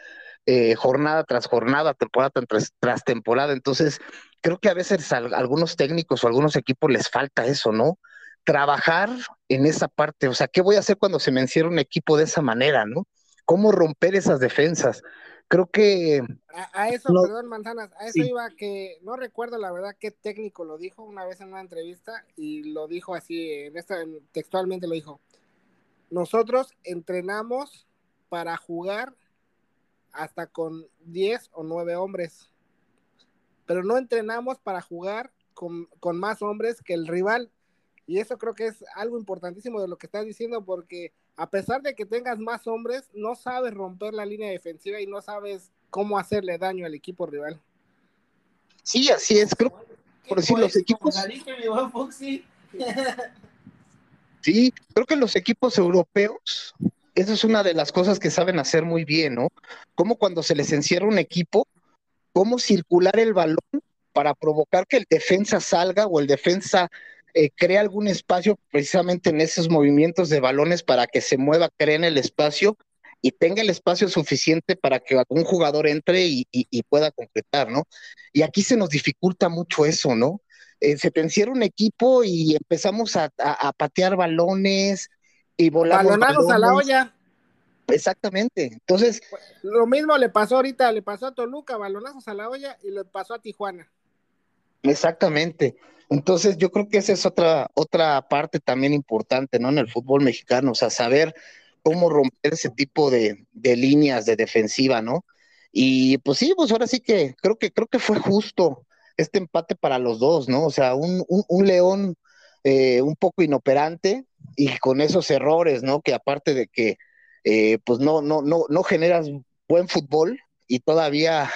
eh, jornada tras jornada, temporada tras, tras, temporada. Entonces, creo que a veces a, algunos técnicos o algunos equipos les falta eso, ¿no? Trabajar en esa parte. O sea, ¿qué voy a hacer cuando se me encierra un equipo de esa manera, ¿no? ¿Cómo romper esas defensas? Creo que... A, eso, perdón, Manzanas, a eso iba que no recuerdo la verdad qué técnico lo dijo una vez en una entrevista y lo dijo así, en esta, textualmente lo dijo. Nosotros entrenamos para jugar hasta con 10 o 9 hombres. Pero no entrenamos para jugar con, con, más hombres que el rival. Y eso creo que es algo importantísimo de lo que estás diciendo, porque a pesar de que tengas más hombres, no sabes romper la línea defensiva y no sabes cómo hacerle daño al equipo rival. Sí, así es, creo. Por decir, los equipos. sí, creo que los equipos europeos esa es una de las cosas que saben hacer muy bien, ¿no? Como cuando se les encierra un equipo, cómo circular el balón para provocar que el defensa salga o el defensa eh, crea algún espacio precisamente en esos movimientos de balones para que se mueva, cree en el espacio y tenga el espacio suficiente para que un jugador entre y, pueda concretar, ¿no? Y aquí se nos dificulta mucho eso, ¿no? Eh, se te encierra un equipo y empezamos a patear balones, y volamos. Balonados a la olla. Exactamente. Entonces. Lo mismo le pasó ahorita, le pasó a Toluca, balonazos a la olla y le pasó a Tijuana. Exactamente. Entonces yo creo que esa es otra, otra parte también importante, ¿no? En el fútbol mexicano, o sea, saber cómo romper ese tipo de, de líneas de defensiva, ¿no? Y pues sí, pues ahora sí que creo que creo que fue justo este empate para los dos, ¿no? O sea, un, un, un León eh, un poco inoperante y con esos errores, ¿no? Que aparte de que eh, pues no, no, no, no generas buen fútbol y todavía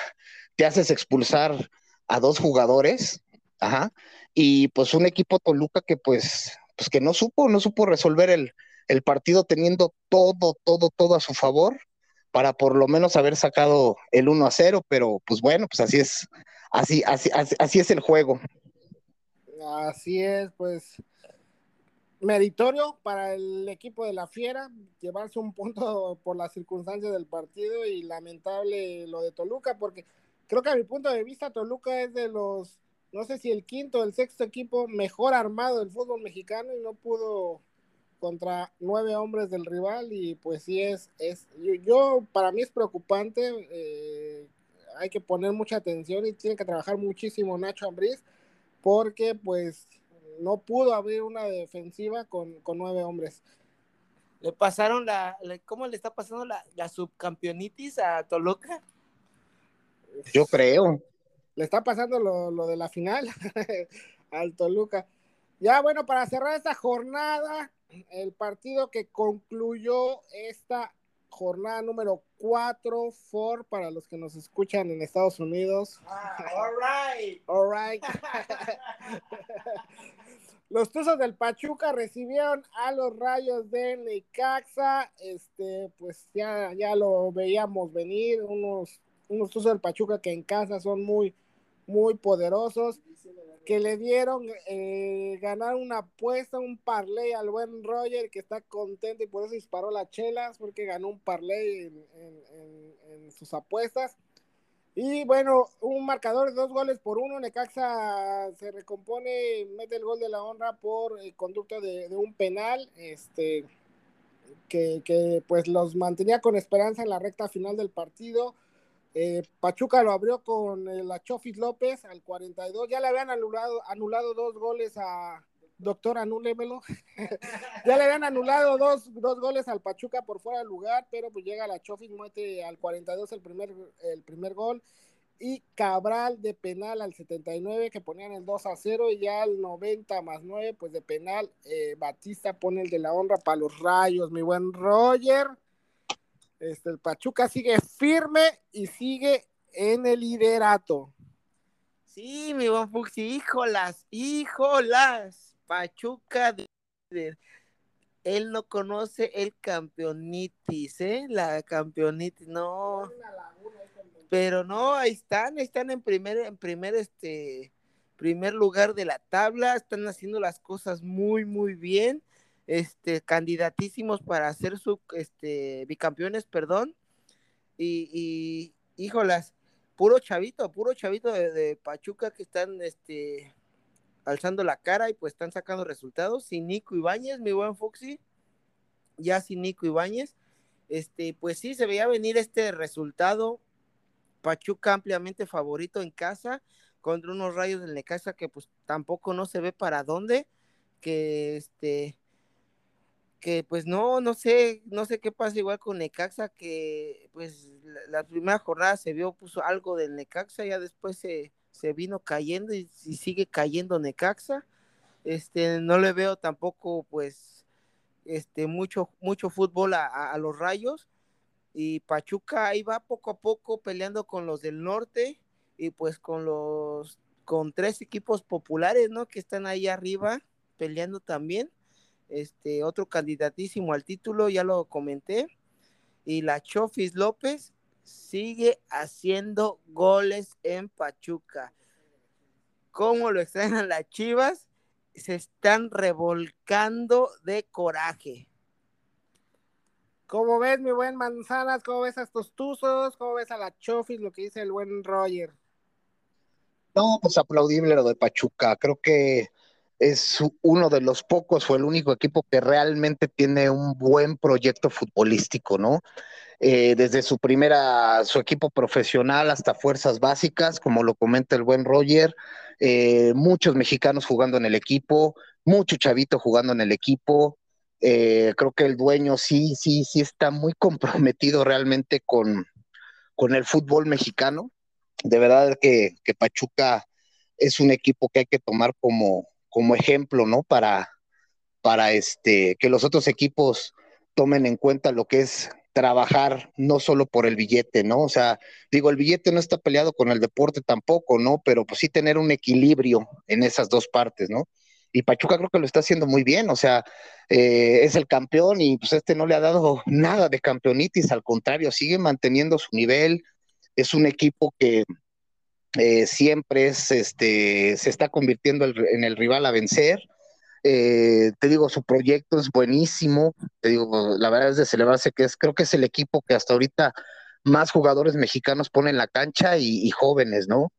te haces expulsar a dos jugadores, ajá, y pues un equipo Toluca que pues, pues que no supo, no supo resolver el, el partido teniendo todo, todo, todo a su favor para por lo menos haber sacado el 1 a 0, pero pues bueno, pues así es, así, así, así, así es el juego. Así es, pues meritorio para el equipo de la Fiera llevarse un punto (laughs) por las circunstancias del partido y lamentable lo de Toluca porque creo que a mi punto de vista Toluca es de los no sé si el quinto o el sexto equipo mejor armado del fútbol mexicano y no pudo contra nueve hombres del rival y pues sí es es yo, para mí es preocupante eh, hay que poner mucha atención y tiene que trabajar muchísimo Nacho Ambriz porque pues no pudo abrir una defensiva con, nueve hombres. Le pasaron la, ¿cómo le está pasando la, la subcampeonitis a Toluca? Yo creo. Le está pasando lo, lo de la final (laughs) al Toluca. Ya bueno, para cerrar esta jornada, el partido que concluyó esta jornada número 4, for para los que nos escuchan en Estados Unidos. Ah, all right. (laughs) all right. (laughs) Los Tuzos del Pachuca recibieron a los Rayos de Necaxa. Este, pues ya, ya lo veíamos venir. Unos, unos Tuzos del Pachuca que en casa son muy, muy poderosos. Que le dieron eh, ganar una apuesta, un parlay al buen Roger, que está contento y por eso disparó las chelas, porque ganó un parlay en sus apuestas. Y bueno, un marcador de dos goles por uno. Necaxa se recompone, mete el gol de la honra por el conducto de, un penal. Este que, pues los mantenía con esperanza en la recta final del partido. Eh, Pachuca lo abrió con el Achofis López al 42. Ya le habían anulado, anulado dos goles a, doctor, anúlemelo. (laughs) ya le habían anulado dos, dos, goles al Pachuca por fuera del lugar, pero pues llega la Chofis, muete al 42 el primer, el primer gol. Y Cabral de penal al 79, que ponían el 2 a 0, y ya al 90 más 9, pues de penal, eh, Batista pone el de la honra para los rayos, mi buen Roger. Este, el Pachuca sigue firme y sigue en el liderato. Sí, mi buen Fuxi, híjolas, híjolas. Pachuca, él no conoce el campeonitis, ¿eh? La campeonitis, no. Pero no, ahí están, están en primer, en primer, este, primer lugar de la tabla, están haciendo las cosas muy, muy bien, este, candidatísimos para ser su, este, bicampeones, perdón, y, y híjolas, puro chavito, puro chavito de, Pachuca que están, este, alzando la cara y pues están sacando resultados, sin Nico Ibáñez, mi buen Foxy, ya sin Nico Ibáñez, este, pues sí, se veía venir este resultado, Pachuca ampliamente favorito en casa, contra unos rayos del Necaxa que pues tampoco no se ve para dónde, que este que pues no, no sé, no sé qué pasa igual con Necaxa, que pues la, primera jornada se vio, puso algo del Necaxa, ya después se, se vino cayendo y, sigue cayendo Necaxa. Este, no le veo tampoco pues este mucho, mucho fútbol a, a los rayos. Y Pachuca ahí va poco a poco peleando con los del norte y pues con los con tres equipos populares, ¿no? Que están ahí arriba peleando también. Este, otro candidatísimo al título, ya lo comenté. Y la Chofis López sigue haciendo goles en Pachuca. ¿Cómo lo extrañan las Chivas? Se están revolcando de coraje. ¿Cómo ves, mi buen Manzanas? ¿Cómo ves a estos tuzos? ¿Cómo ves a la Chofis, lo que dice el buen Roger? No, pues aplaudible lo de Pachuca. Creo que es uno de los pocos o el único equipo que realmente tiene un buen proyecto futbolístico, ¿no? Eh, desde su primera, su equipo profesional hasta fuerzas básicas, como lo comenta el buen Roger, eh, muchos mexicanos jugando en el equipo, mucho chavito jugando en el equipo. Eh, creo que el dueño sí, sí, sí está muy (laughs) comprometido realmente con, con el fútbol mexicano de verdad que, Pachuca es un equipo que hay que tomar como, como ejemplo, ¿no? Para, para este, que los otros equipos tomen en cuenta lo que es trabajar no solo por el billete, ¿no? O sea, digo, el billete no está peleado con el deporte tampoco, ¿no? Pero pues sí tener un equilibrio en esas dos partes, ¿no? Y Pachuca creo que lo está haciendo muy bien, o sea, eh, es el campeón y pues este no le ha dado nada de campeonitis, al contrario, sigue manteniendo su nivel, es un equipo que eh, siempre es, este, se está convirtiendo en el rival a vencer. Eh, te digo, su proyecto es buenísimo. Te digo, la verdad es de celebrarse que es, creo que es el equipo que hasta ahorita más jugadores mexicanos pone en la cancha y, jóvenes, ¿no?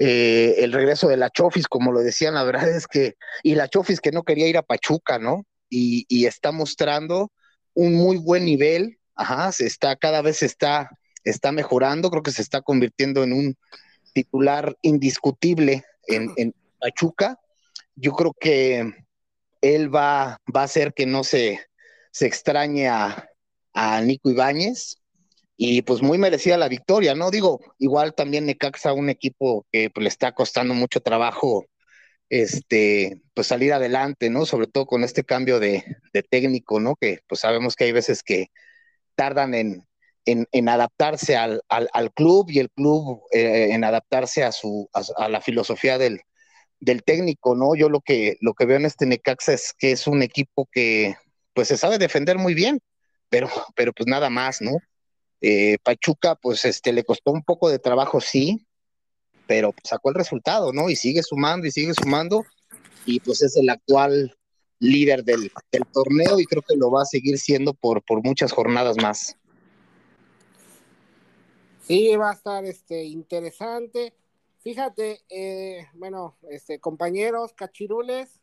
Eh, el regreso de la Chofis, como lo decían, la verdad es que, y la Chofis que no quería ir a Pachuca, ¿no? Y, y está mostrando un muy buen nivel, ajá, se está, cada vez está está mejorando, creo que se está convirtiendo en un titular indiscutible en, Pachuca. Yo creo que él va, va a hacer que no se, se extrañe a, Nico Ibáñez y pues muy merecida la victoria, ¿no? Digo, igual también Necaxa, un equipo que pues, le está costando mucho trabajo este, pues salir adelante, ¿no? Sobre todo con este cambio de, de técnico, ¿no? Que pues sabemos que hay veces que tardan en, en, adaptarse al, club y el club eh, en adaptarse a, su, a, la filosofía del, técnico, ¿no? Yo lo que, lo que veo en este Necaxa es que es un equipo que pues se sabe defender muy bien, pero, pero pues nada más, ¿no? Eh, Pachuca, pues este, le costó un poco de trabajo, sí, pero sacó el resultado, ¿no? Y sigue sumando y sigue sumando, y pues es el actual líder del, torneo y creo que lo va a seguir siendo por, por muchas jornadas más. Sí, va a estar este, interesante. Fíjate, eh, bueno, este, compañeros, cachirules,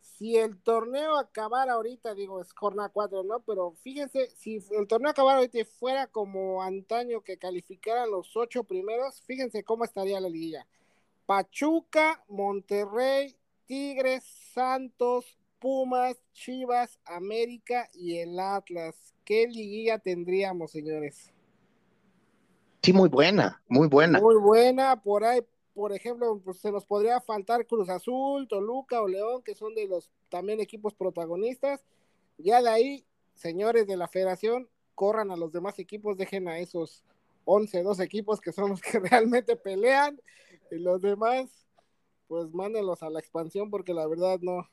si el torneo acabara ahorita, digo, es jornada 4, ¿no? Pero fíjense, si el torneo acabara ahorita y fuera como antaño que calificaran los ocho primeros, fíjense cómo estaría la liguilla. Pachuca, Monterrey, Tigres, Santos, Pumas, Chivas, América y el Atlas. ¿Qué liguilla tendríamos, señores? Sí, muy buena, muy buena. Muy buena, por ahí, por ejemplo, pues se nos podría faltar Cruz Azul, Toluca o León, que son de los también equipos protagonistas. Ya de ahí, señores de la federación, corran a los demás equipos, dejen a esos 11, dos equipos que son los que (laughs) realmente pelean y los demás, pues mándenlos a la expansión porque la verdad no,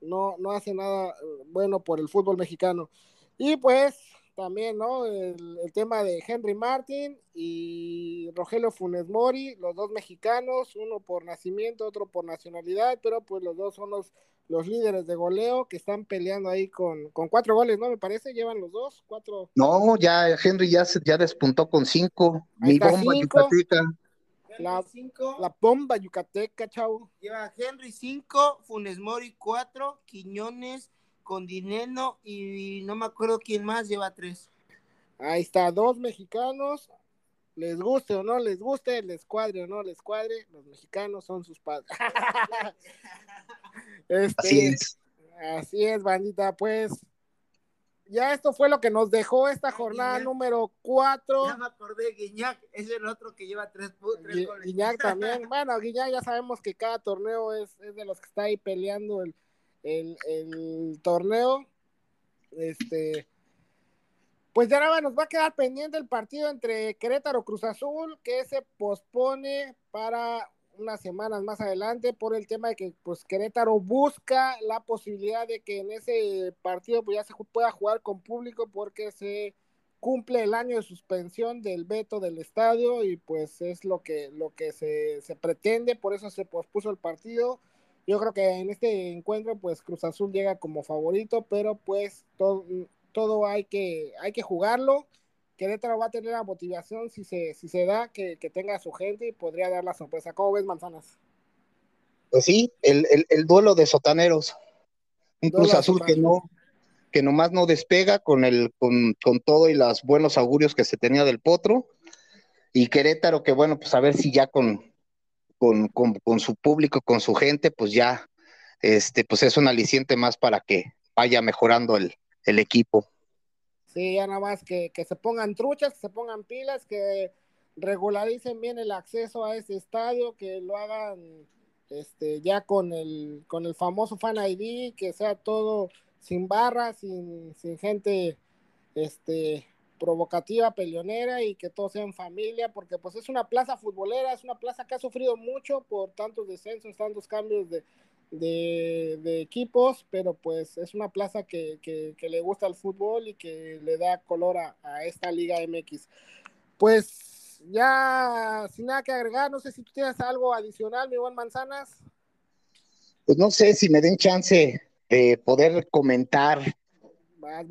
no, no hace nada eh, bueno por el fútbol mexicano. Y pues también, ¿no? El, tema de Henry Martin y Rogelio Funes Mori, los dos mexicanos, uno por nacimiento, otro por nacionalidad, pero pues los dos son los, los líderes de goleo que están peleando ahí con, con cuatro goles, ¿no? Me parece, llevan los dos, cuatro. No, ya Henry ya, ya despuntó con cinco. Mi bomba yucateca. La, la, bomba yucateca, chavo. Lleva Henry cinco, Funes Mori cuatro, Quiñones con Dineno y no me acuerdo quién más lleva tres. Ahí está, dos mexicanos, les guste o no les guste, les cuadre o no les cuadre, los mexicanos son sus padres. (laughs) este, así es. Así es, bandita, pues ya esto fue lo que nos dejó esta jornada número cuatro. Ya me acordé, Guiñac es el otro que lleva tres, tres goles. Guiñac también, bueno, Guiñac ya sabemos que cada torneo es, es de los que está ahí peleando el, el, el torneo. Este, pues ya nada nos va a quedar pendiente el partido entre Querétaro Cruz Azul, que se pospone para unas semanas más adelante por el tema de que pues Querétaro busca la posibilidad de que en ese partido pues ya se pueda jugar con público porque se cumple el año de suspensión del veto del estadio y pues es lo que lo que se, se pretende, por eso se pospuso el partido yo creo que en este encuentro, pues Cruz Azul llega como favorito, pero pues todo, todo hay, que, hay que jugarlo. Querétaro va a tener la motivación si se, si se da, que, tenga a su gente y podría dar la sorpresa. ¿Cómo ves, Manzanas? Pues sí, el, duelo de sotaneros. Un Cruz Azul que no, que nomás no despega con el, con, con todo y los buenos augurios que se tenía del potro. Y Querétaro, que bueno, pues a ver si ya con, con, su público, con su gente, pues ya, este, pues es un aliciente más para que vaya mejorando el, equipo. Sí, ya nada más que, se pongan truchas, que se pongan pilas, que regularicen bien el acceso a ese estadio, que lo hagan este, ya con el, con el famoso Fan ID, que sea todo sin barras, sin, sin gente este, provocativa, peleonera y que todos sean familia, porque pues es una plaza futbolera, es una plaza que ha sufrido mucho por tantos descensos, tantos cambios de, de, equipos, pero pues es una plaza que, que, le gusta el fútbol y que le da color a, esta Liga MX. Pues ya sin nada que agregar, no sé si tú tienes algo adicional, mi buen Manzanas. Pues no sé si me den chance de poder comentar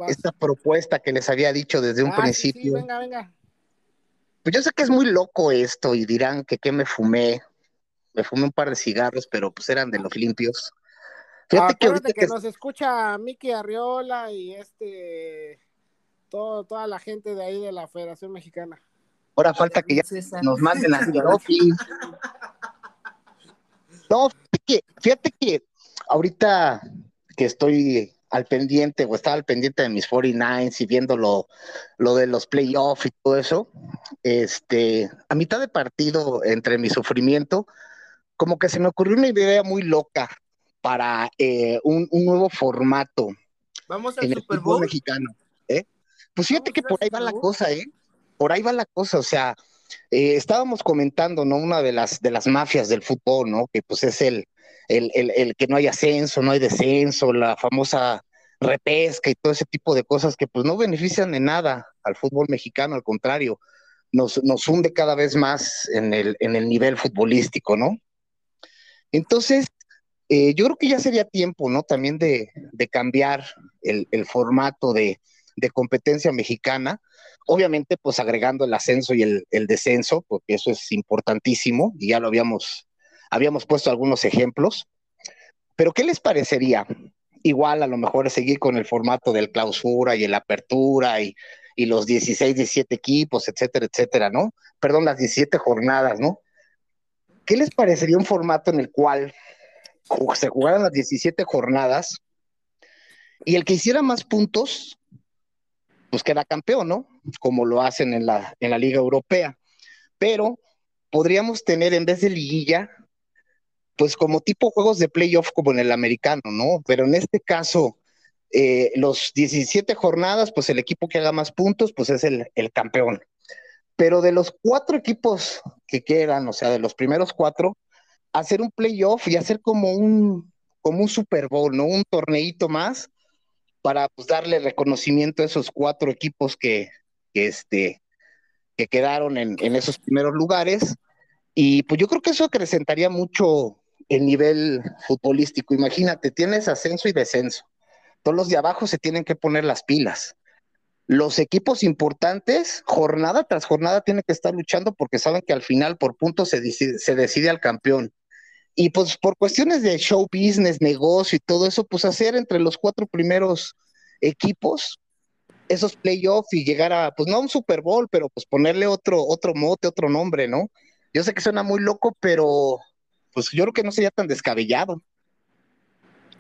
esta propuesta que les había dicho desde un ah, principio. venga, venga. Pues yo sé que es muy loco esto y dirán que qué me fumé. Me fumé un par de cigarros, pero pues eran de los limpios. Fíjate que, ahorita que, nos escucha Miki Arriola y este todo, toda la gente de ahí de la Federación Mexicana. Ahora falta que ya nos manden a (laughs) No, fíjate que, fíjate que ahorita que estoy al pendiente o estaba al pendiente de mis 49 y viendo lo, de los playoffs y todo eso, este, a mitad de partido, entre mi sufrimiento, como que se me ocurrió una idea muy loca para eh, un, nuevo formato. Vamos al Super Bowl mexicano. ¿eh? Pues fíjate que por ahí va la cosa, ¿eh? Por ahí va la cosa, o sea, eh, estábamos comentando, ¿no? Una de las, de las mafias del fútbol, ¿no? Que pues es el, el, que no hay ascenso, no hay descenso, la famosa repesca y todo ese tipo de cosas que pues no benefician en nada al fútbol mexicano, al contrario, nos, nos hunde cada vez más en el, en el nivel futbolístico, ¿no? Entonces, eh, yo creo que ya sería tiempo, ¿no? También de, cambiar el, formato de, competencia mexicana, obviamente pues agregando el ascenso y el, el, descenso, porque eso es importantísimo, y ya lo habíamos Habíamos puesto algunos ejemplos, pero ¿qué les parecería? Igual a lo mejor seguir con el formato del clausura y el apertura y, los 16, 17 equipos, etcétera, etcétera, ¿no? Perdón, las 17 jornadas, ¿no? ¿Qué les parecería un formato en el cual se jugaran las 17 jornadas y el que hiciera más puntos, pues queda campeón, ¿no? Como lo hacen en la, en la Liga Europea. Pero podríamos tener en vez de liguilla pues como tipo juegos de playoff como en el americano, ¿no? Pero en este caso, eh, los 17 jornadas, pues el equipo que haga más puntos, pues es el, campeón. pero de los cuatro equipos que quedan, o sea, de los primeros cuatro, hacer un playoff y hacer como un, como un Super Bowl, ¿no? Un torneito más para pues, darle reconocimiento a esos cuatro equipos que, que, este, que quedaron en, en, esos primeros lugares. Y pues yo creo que eso acrecentaría mucho el nivel futbolístico. Imagínate, tienes ascenso y descenso. Todos los de abajo se tienen que poner las pilas. Los equipos importantes, jornada tras jornada, tienen que estar luchando porque saben que al final por puntos se decide, al campeón. Y pues por cuestiones de show business, negocio y todo eso, pues hacer entre los cuatro primeros equipos esos playoffs y llegar a, pues no a un Super Bowl, pero pues ponerle otro, otro mote, otro nombre, ¿no? Yo sé que suena muy loco, pero pues yo creo que no sería tan descabellado.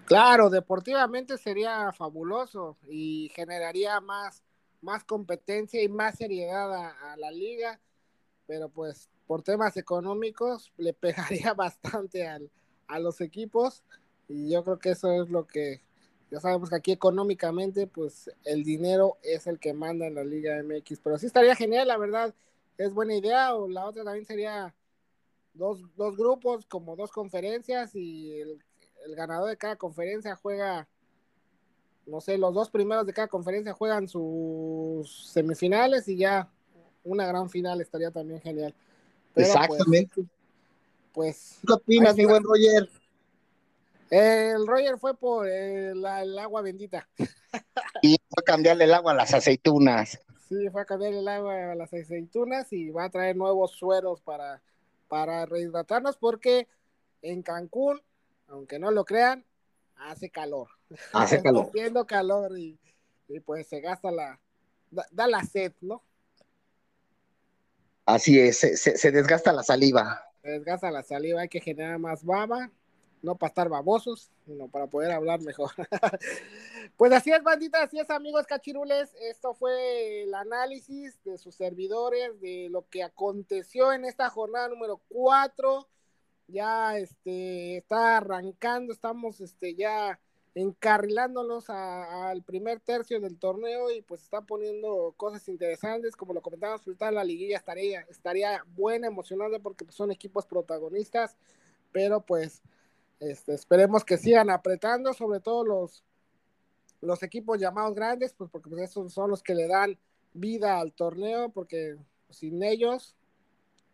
Claro, deportivamente sería fabuloso y generaría más, más competencia y más seriedad a, la liga, pero pues por temas económicos (laughs) le pegaría (laughs) bastante al, a los equipos y yo creo que eso es lo que ya sabemos que aquí económicamente pues el dinero es el que manda en la Liga MX, pero sí estaría genial, la verdad es buena idea o la otra también sería dos, dos grupos como dos conferencias y el, el ganador de cada conferencia juega no sé, los dos primeros de cada conferencia juegan sus semifinales y ya una gran final estaría también genial. Pero Exactamente. Pues. ¿Qué opinas, mi buen Roger? El Roger fue por el, el agua bendita. y fue a cambiarle el agua a las aceitunas. Sí, fue a cambiarle el agua a las aceitunas y va a traer nuevos sueros para, para rehidratarnos porque en Cancún, aunque no lo crean, hace calor. (laughs) Hace calor. Haciendo calor y, y, pues se gasta la, da, da, la sed, ¿no? Así es, se, se, se, desgasta la saliva. Se desgasta la saliva, hay que generar más baba, no para estar babosos, sino para poder hablar mejor. (laughs) pues así es, bandita, así es, amigos cachirules. Esto fue el análisis de sus servidores, de lo que aconteció en esta jornada número 4 ya este, está arrancando, estamos este, ya encarrilándonos al primer tercio del torneo y pues está poniendo cosas interesantes, como lo comentábamos la liguilla estaría, estaría buena, emocionante porque pues, son equipos protagonistas, pero pues este, esperemos que sigan apretando, sobre todo los, los equipos llamados grandes, pues porque pues, esos son los que le dan vida al torneo, porque sin ellos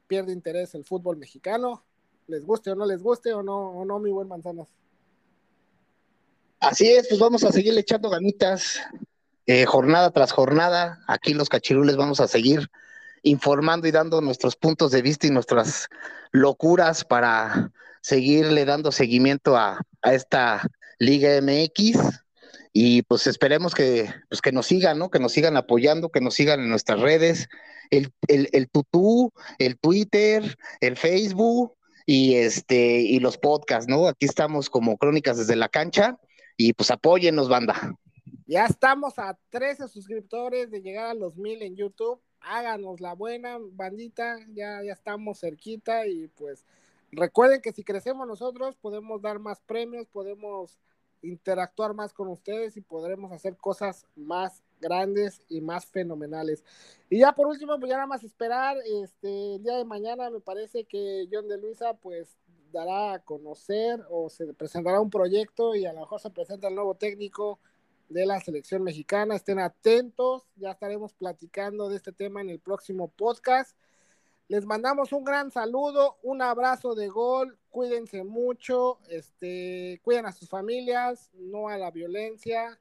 pierde interés el fútbol mexicano, les guste o no les guste o no, o no mi buen manzanas. Así es, pues vamos a seguir echando ganitas eh, jornada tras jornada. Aquí los cachirules vamos a seguir informando y dando nuestros puntos de vista y nuestras locuras para seguirle dando seguimiento a, esta Liga MX. Y pues esperemos que, pues que nos sigan, ¿no? Que nos sigan apoyando, que nos sigan en nuestras redes, el, el, el tutú, el Twitter, el Facebook, y este y los podcasts, ¿no? Aquí estamos como Crónicas desde la cancha y pues apóyennos, banda. Ya estamos a 13 suscriptores de llegar a los mil en YouTube. Háganos la buena, bandita, ya, ya estamos cerquita y pues recuerden que si crecemos nosotros podemos dar más premios, podemos interactuar más con ustedes y podremos hacer cosas más grandes y más fenomenales. Y ya por último, pues ya nada más esperar, este, el día de mañana me parece que John de Luisa pues dará a conocer o se presentará un proyecto y a lo mejor se presenta el nuevo técnico de la selección mexicana. Estén atentos, ya estaremos platicando de este tema en el próximo podcast. Les mandamos un gran saludo, un abrazo de gol, cuídense mucho, este, cuiden a sus familias, no a la violencia,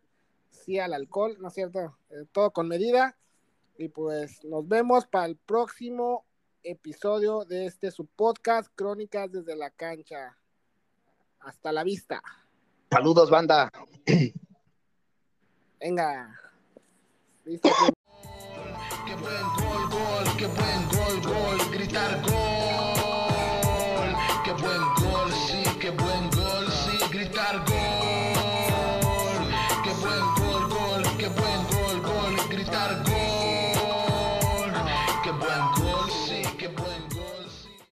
sí al alcohol, ¿no es cierto? Eh, todo con medida. Y pues nos vemos para el próximo episodio de este su podcast, Crónicas desde la cancha. Hasta la vista. Saludos, banda. (clears throat) Venga. ¿Listo? Qué buen gol, gol, qué buen gol, gol, gritar gol.